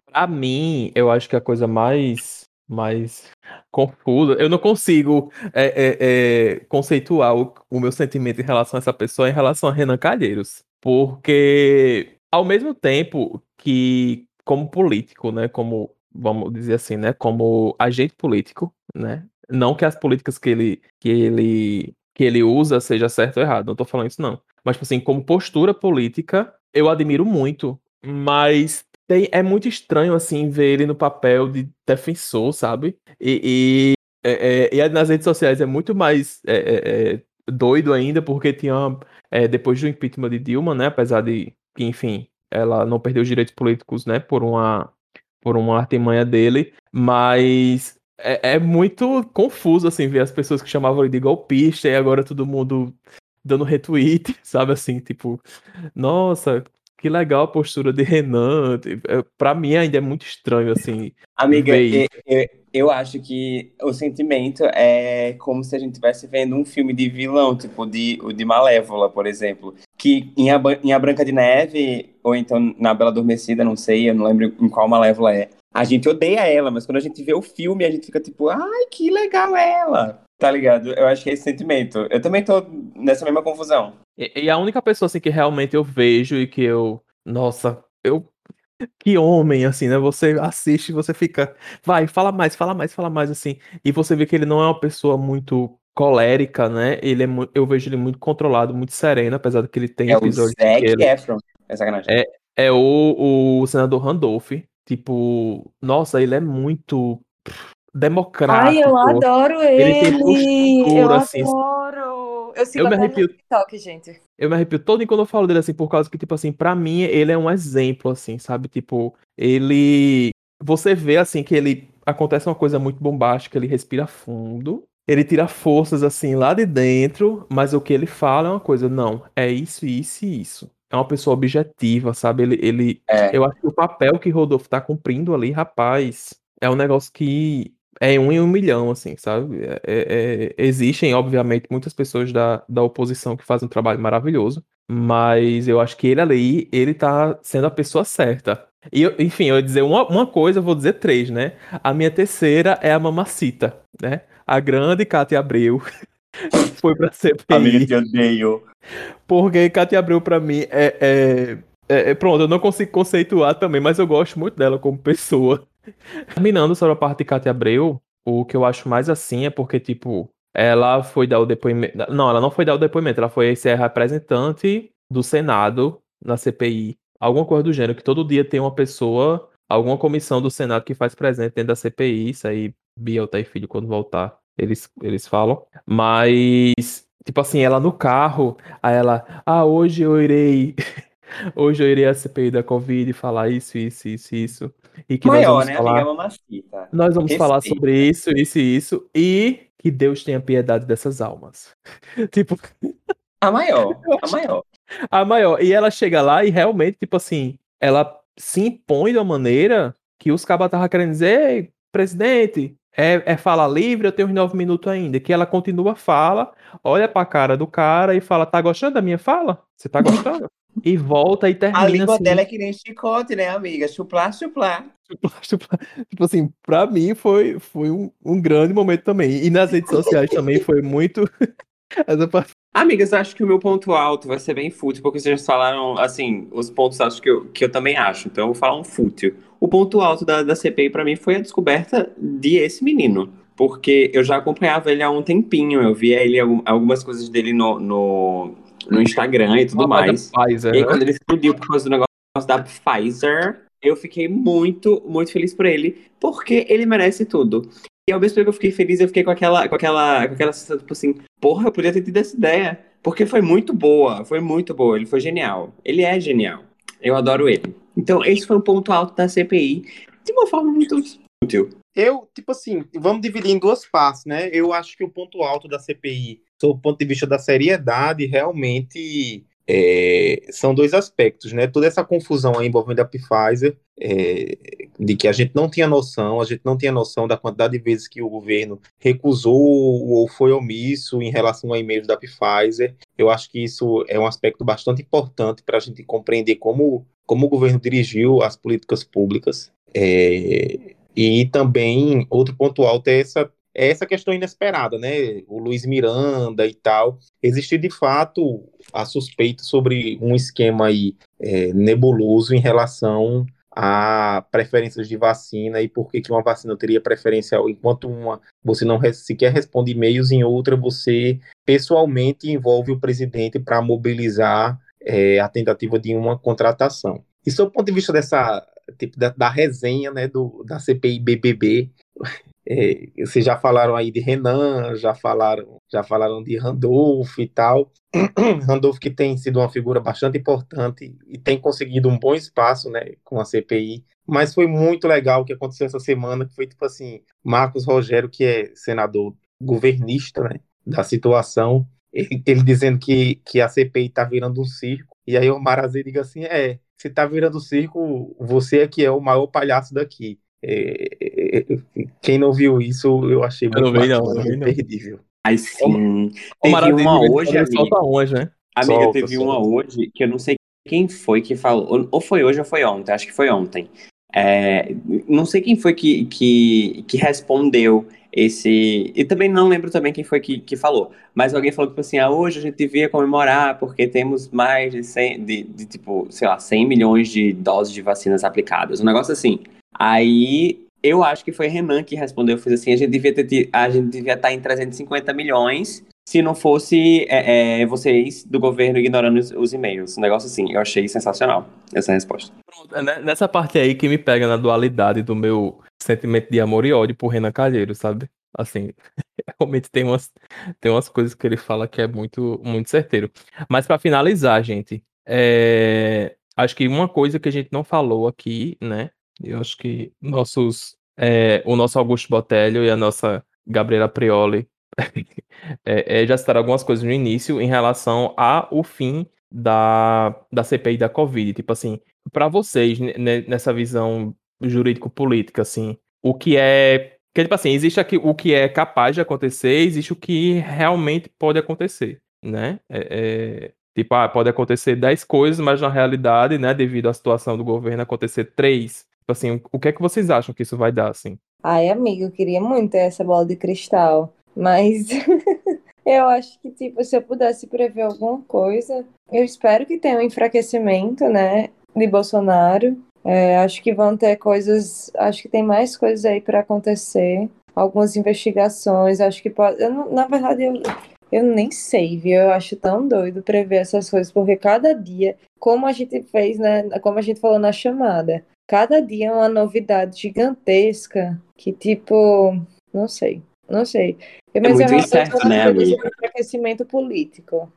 Pra mim, eu acho que a coisa mais, mais confusa, eu não consigo é, é, é, conceituar o, o meu sentimento em relação a essa pessoa em relação a Renan Calheiros, porque ao mesmo tempo que, como político, né, como vamos dizer assim, né, como agente político, né, não que as políticas que ele, que ele, que ele usa seja certo ou errado, não tô falando isso não. Mas, tipo assim, como postura política, eu admiro muito, mas tem, é muito estranho, assim, ver ele no papel de defensor, sabe? E, e, é, é, e nas redes sociais é muito mais é, é, é doido ainda, porque tinha, é, depois do impeachment de Dilma, né, apesar de enfim, ela não perdeu os direitos políticos, né, por uma, por uma artimanha dele, mas é, é, muito confuso, assim, ver as pessoas que chamavam ele de golpista e agora todo mundo dando retweet, <laughs> sabe, assim, tipo, nossa, que legal a postura de Renan. É, pra mim ainda é muito estranho, assim. Amiga, eu, eu, eu, acho que o sentimento é como se a gente estivesse vendo um filme de vilão, tipo de, o de Malévola, por exemplo. Que em a, em a Branca de Neve, ou então na Bela Adormecida, não sei, eu não lembro em qual Malévola é a gente odeia ela, mas quando a gente vê o filme, a gente fica tipo, ai, que legal ela. Tá ligado? Eu acho que é esse sentimento. Eu também tô nessa mesma confusão. E, e a única pessoa assim que realmente eu vejo e que eu. Nossa, eu. Que homem, assim, né? Você assiste e você fica. Vai, fala mais, fala mais, fala mais, assim. E você vê que ele não é uma pessoa muito colérica, né? Ele é eu vejo ele muito controlado, muito sereno, apesar de que ele tem é episódios. O Zac ele... Efron. É sacanagem. É, é o, o senador Randolph, Tipo, nossa, ele é muito democrático. Ai, eu adoro ele. Ele tem postura, eu assim. Adoro. Eu sigo eu me arrepio, TikTok, gente. Eu me arrepio todo quando eu falo dele, assim, por causa que, tipo assim, pra mim, ele é um exemplo, assim, sabe? Tipo, ele. Você vê, assim, que ele. Acontece uma coisa muito bombástica, ele respira fundo. Ele tira forças, assim, lá de dentro, mas o que ele fala é uma coisa, não, é isso, isso e isso é uma pessoa objetiva, sabe? Ele, ele é. eu acho que o papel que Rodolfo tá cumprindo ali, rapaz, é um negócio que é um em um milhão, assim, sabe? É, é, é, existem, obviamente, muitas pessoas da, da oposição que fazem um trabalho maravilhoso, mas eu acho que ele ali, ele tá sendo a pessoa certa. E, eu, enfim, eu ia dizer uma, uma coisa, eu vou dizer três, né? A minha terceira é a Mamacita, né? A grande Cátia Abreu <laughs> <laughs> foi pra CPI. Amiga, te odeio. Porque Katia Abreu, pra mim, é, é, é, é, Pronto, eu não consigo conceituar também, mas eu gosto muito dela como pessoa. Terminando sobre a parte de Katia Abreu, o que eu acho mais assim é porque, tipo, ela foi dar o depoimento. Não, ela não foi dar o depoimento, ela foi ser representante do Senado na CPI. Alguma coisa do gênero, que todo dia tem uma pessoa, alguma comissão do Senado que faz presente dentro da CPI. Isso aí, Biel tá aí, filho, quando voltar, eles, eles falam. Mas Tipo assim, ela no carro, aí ela, ah, hoje eu irei. <laughs> hoje eu irei à CPI da Covid falar isso, isso, isso, isso. E que Maior, nós vamos né, falar, amiga? Nós vamos falar sobre isso, isso e isso. E que Deus tenha piedade dessas almas. <laughs> tipo. A maior, <laughs> a maior. A maior. E ela chega lá e realmente, tipo assim, ela se impõe de uma maneira que os cabas estavam querendo dizer, presidente, é, é fala livre, eu tenho uns nove minutos ainda. Que ela continua, fala, olha pra cara do cara e fala: Tá gostando da minha fala? Você tá gostando? e volta e termina. A língua assim. dela é que nem chicote, né, amiga? Chuplar, chuplar. Chuplar, chuplar. Tipo assim, pra mim foi, foi um, um grande momento também. E nas redes sociais também foi muito. <laughs> Essa parte... Amigas, acho que o meu ponto alto vai ser bem fútil, porque vocês já falaram, assim, os pontos altos que eu, que eu também acho. Então eu vou falar um fútil. O ponto alto da, da CPI para mim foi a descoberta de esse menino. Porque eu já acompanhava ele há um tempinho, eu via ele algumas coisas dele no, no, no Instagram e tudo mais. Pfizer, e aí, quando ele explodiu por causa do negócio da Pfizer, eu fiquei muito, muito feliz por ele, porque ele merece tudo. E ao mesmo tempo que eu fiquei feliz, eu fiquei com aquela, com aquela, com aquela sensação, tipo assim, porra, eu podia ter tido essa ideia. Porque foi muito boa, foi muito boa, ele foi genial. Ele é genial. Eu adoro ele. Então, esse foi um ponto alto da CPI, de uma forma muito útil. Eu, tipo assim, vamos dividir em duas partes, né? Eu acho que o ponto alto da CPI, do ponto de vista da seriedade, realmente é, são dois aspectos, né? Toda essa confusão aí envolvendo a Pfizer, é, de que a gente não tinha noção, a gente não tinha noção da quantidade de vezes que o governo recusou ou foi omisso em relação a e-mails da Pfizer. Eu acho que isso é um aspecto bastante importante para a gente compreender como, como o governo dirigiu as políticas públicas. É, e também, outro ponto alto é essa é essa questão inesperada, né? O Luiz Miranda e tal. Existe de fato a suspeita sobre um esquema aí é, nebuloso em relação a preferências de vacina e por que, que uma vacina teria preferência enquanto uma você não sequer responde e-mails, em outra você pessoalmente envolve o presidente para mobilizar é, a tentativa de uma contratação. E do ponto de vista dessa tipo da, da resenha né, do, da CPI BBB, <laughs> é, vocês já falaram aí de Renan, já falaram, já falaram de Randolph e tal. <clears throat> Randolph que tem sido uma figura bastante importante e tem conseguido um bom espaço, né, com a CPI. Mas foi muito legal o que aconteceu essa semana, que foi tipo assim, Marcos Rogério, que é senador governista, né, da situação, <laughs> ele, dizendo que, que a CPI tá virando um circo. E aí o Marazê diga assim, é, se tá virando circo, você é que é o maior palhaço daqui. É, quem não viu isso, eu achei muito eu não vi, não, não, imperdível. Aí sim. Teve uma hoje, amiga. Hoje, né? Amiga, solta, teve solta. uma hoje que eu não sei quem foi que falou. Ou foi hoje ou foi ontem, acho que foi ontem. É, não sei quem foi que, que, que respondeu esse. E também não lembro também quem foi que, que falou. Mas alguém falou, tipo assim, ah, hoje a gente devia comemorar porque temos mais de 100, de, de, tipo, sei lá, 100 milhões de doses de vacinas aplicadas. Um negócio assim. Aí eu acho que foi Renan que respondeu, fez assim, a gente devia ter, a gente devia estar em 350 milhões se não fosse é, é, vocês do governo ignorando os, os, e-mails. Um negócio assim, eu achei sensacional essa resposta. Pronto, é, né, nessa parte aí que me pega na dualidade do meu sentimento de amor e ódio por Renan Calheiro, sabe? Assim, <laughs> realmente tem umas, tem umas coisas que ele fala que é muito, muito certeiro. Mas para finalizar, gente, é, acho que uma coisa que a gente não falou aqui, né, eu acho que nossos, é, o nosso Augusto Botelho e a nossa Gabriela Prioli <laughs> é, é, já citaram algumas coisas no início em relação ao fim da, da CPI da Covid. Tipo assim, para vocês, nessa visão jurídico-política, assim, o que é. Que, tipo assim, existe aqui o que é capaz de acontecer, existe o que realmente pode acontecer, né? É, é, tipo, ah, pode acontecer 10 coisas, mas na realidade, né, devido à situação do governo, acontecer três Tipo assim, o que é que vocês acham que isso vai dar, assim? Ai, amigo, eu queria muito essa bola de cristal, mas <laughs> eu acho que, tipo, se eu pudesse prever alguma coisa, eu espero que tenha um enfraquecimento, né, de Bolsonaro. É, acho que vão ter coisas, acho que tem mais coisas aí para acontecer, algumas investigações, acho que pode, eu, na verdade, eu, eu nem sei, viu? Eu acho tão doido prever essas coisas, porque cada dia, como a gente fez, né? Como a gente falou na chamada, cada dia é uma novidade gigantesca que, tipo, não sei, não sei. É Mas é muito incerto, né, amiga? enfraquecimento político.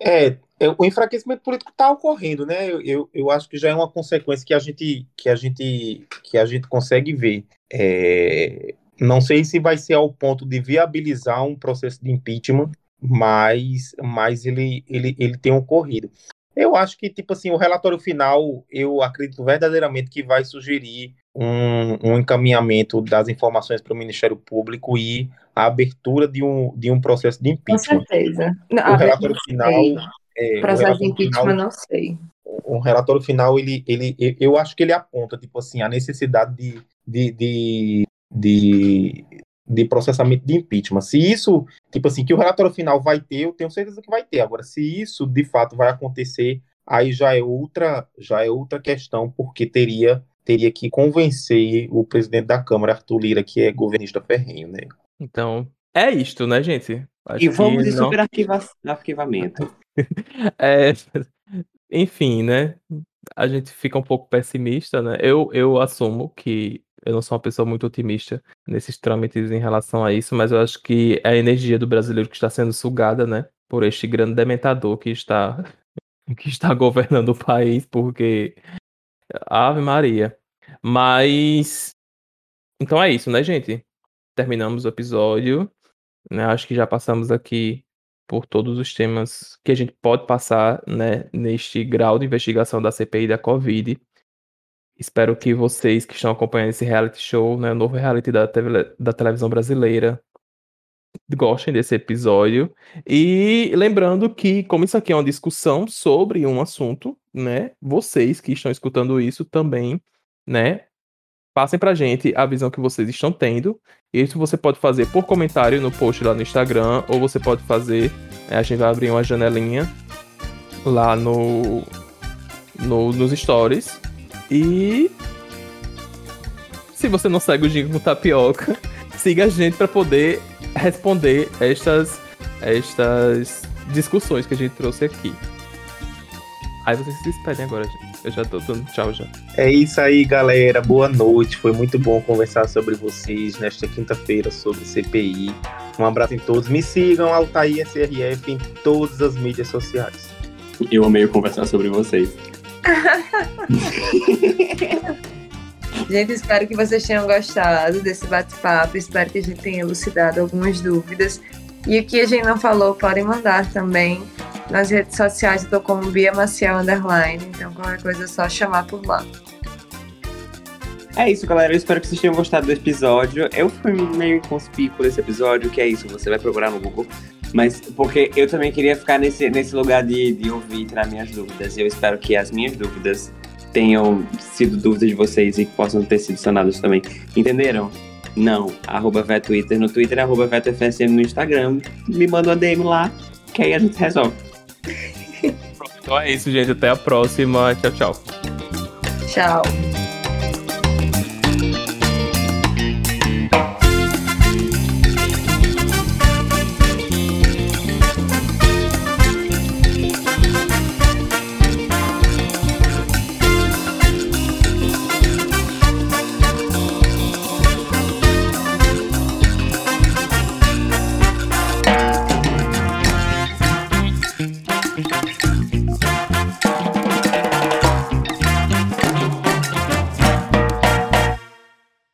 É, é, o enfraquecimento político está ocorrendo, né? Eu, eu, eu, acho que já é uma consequência que a gente que a gente que a gente consegue ver. É, não sei se vai ser ao ponto de viabilizar um processo de impeachment, mas, mas ele, ele, ele tem ocorrido. Eu acho que, tipo assim, o relatório final, eu acredito verdadeiramente que vai sugerir um, um encaminhamento das informações para o Ministério Público e a abertura de um, de um processo de impeachment. Com certeza. o relatório final. É, processo de impeachment, final, não sei. O relatório final, ele, ele, eu acho que ele aponta, tipo assim, a necessidade de, de, de, de de processamento de impeachment. Se isso, tipo assim, que o relatório final vai ter, eu tenho certeza que vai ter. Agora, se isso de fato vai acontecer, aí já é outra, já é outra questão, porque teria teria que convencer o presidente da Câmara, Arthur Lira, que é governista ferrenho, né? Então, é isto, né, gente? Acho e vamos de não... super arquivamento. <laughs> é, enfim, né? A gente fica um pouco pessimista, né? Eu, eu assumo que eu não sou uma pessoa muito otimista nesses trâmites em relação a isso, mas eu acho que é a energia do brasileiro que está sendo sugada, né, por este grande dementador que está <laughs> que está governando o país, porque Ave Maria. Mas então é isso, né, gente? Terminamos o episódio, né? Acho que já passamos aqui por todos os temas que a gente pode passar, né, neste grau de investigação da CPI da Covid. Espero que vocês que estão acompanhando esse reality show, né, o novo reality da, da televisão brasileira, gostem desse episódio. E lembrando que, como isso aqui é uma discussão sobre um assunto, né, vocês que estão escutando isso também, né, passem pra gente a visão que vocês estão tendo. Isso você pode fazer por comentário no post lá no Instagram, ou você pode fazer, né, a gente vai abrir uma janelinha lá no, no nos stories e se você não segue o Jingle com Tapioca, <laughs> siga a gente para poder responder estas, estas discussões que a gente trouxe aqui. Aí vocês se despedem agora, gente. Eu já tô dando tchau já. É isso aí, galera. Boa noite. Foi muito bom conversar sobre vocês nesta quinta-feira sobre CPI. Um abraço em todos. Me sigam, Altair SRF, em todas as mídias sociais. Eu amei conversar sobre vocês. <laughs> gente, espero que vocês tenham gostado desse bate-papo. Espero que a gente tenha elucidado algumas dúvidas. E o que a gente não falou, podem mandar também. Nas redes sociais eu tô como Bia Maciel Underline, então qualquer coisa é só chamar por lá. É isso, galera. Eu espero que vocês tenham gostado do episódio. Eu fui meio inconspícuo nesse episódio, que é isso, você vai procurar no Google mas porque eu também queria ficar nesse, nesse lugar de, de ouvir e tirar minhas dúvidas. E eu espero que as minhas dúvidas tenham sido dúvidas de vocês e que possam ter sido sanadas também. Entenderam? Não. Arroba Twitter no Twitter, arroba VetoFSM no Instagram. Me manda uma DM lá, que aí a gente resolve. então é isso, gente. Até a próxima. Tchau, tchau. Tchau.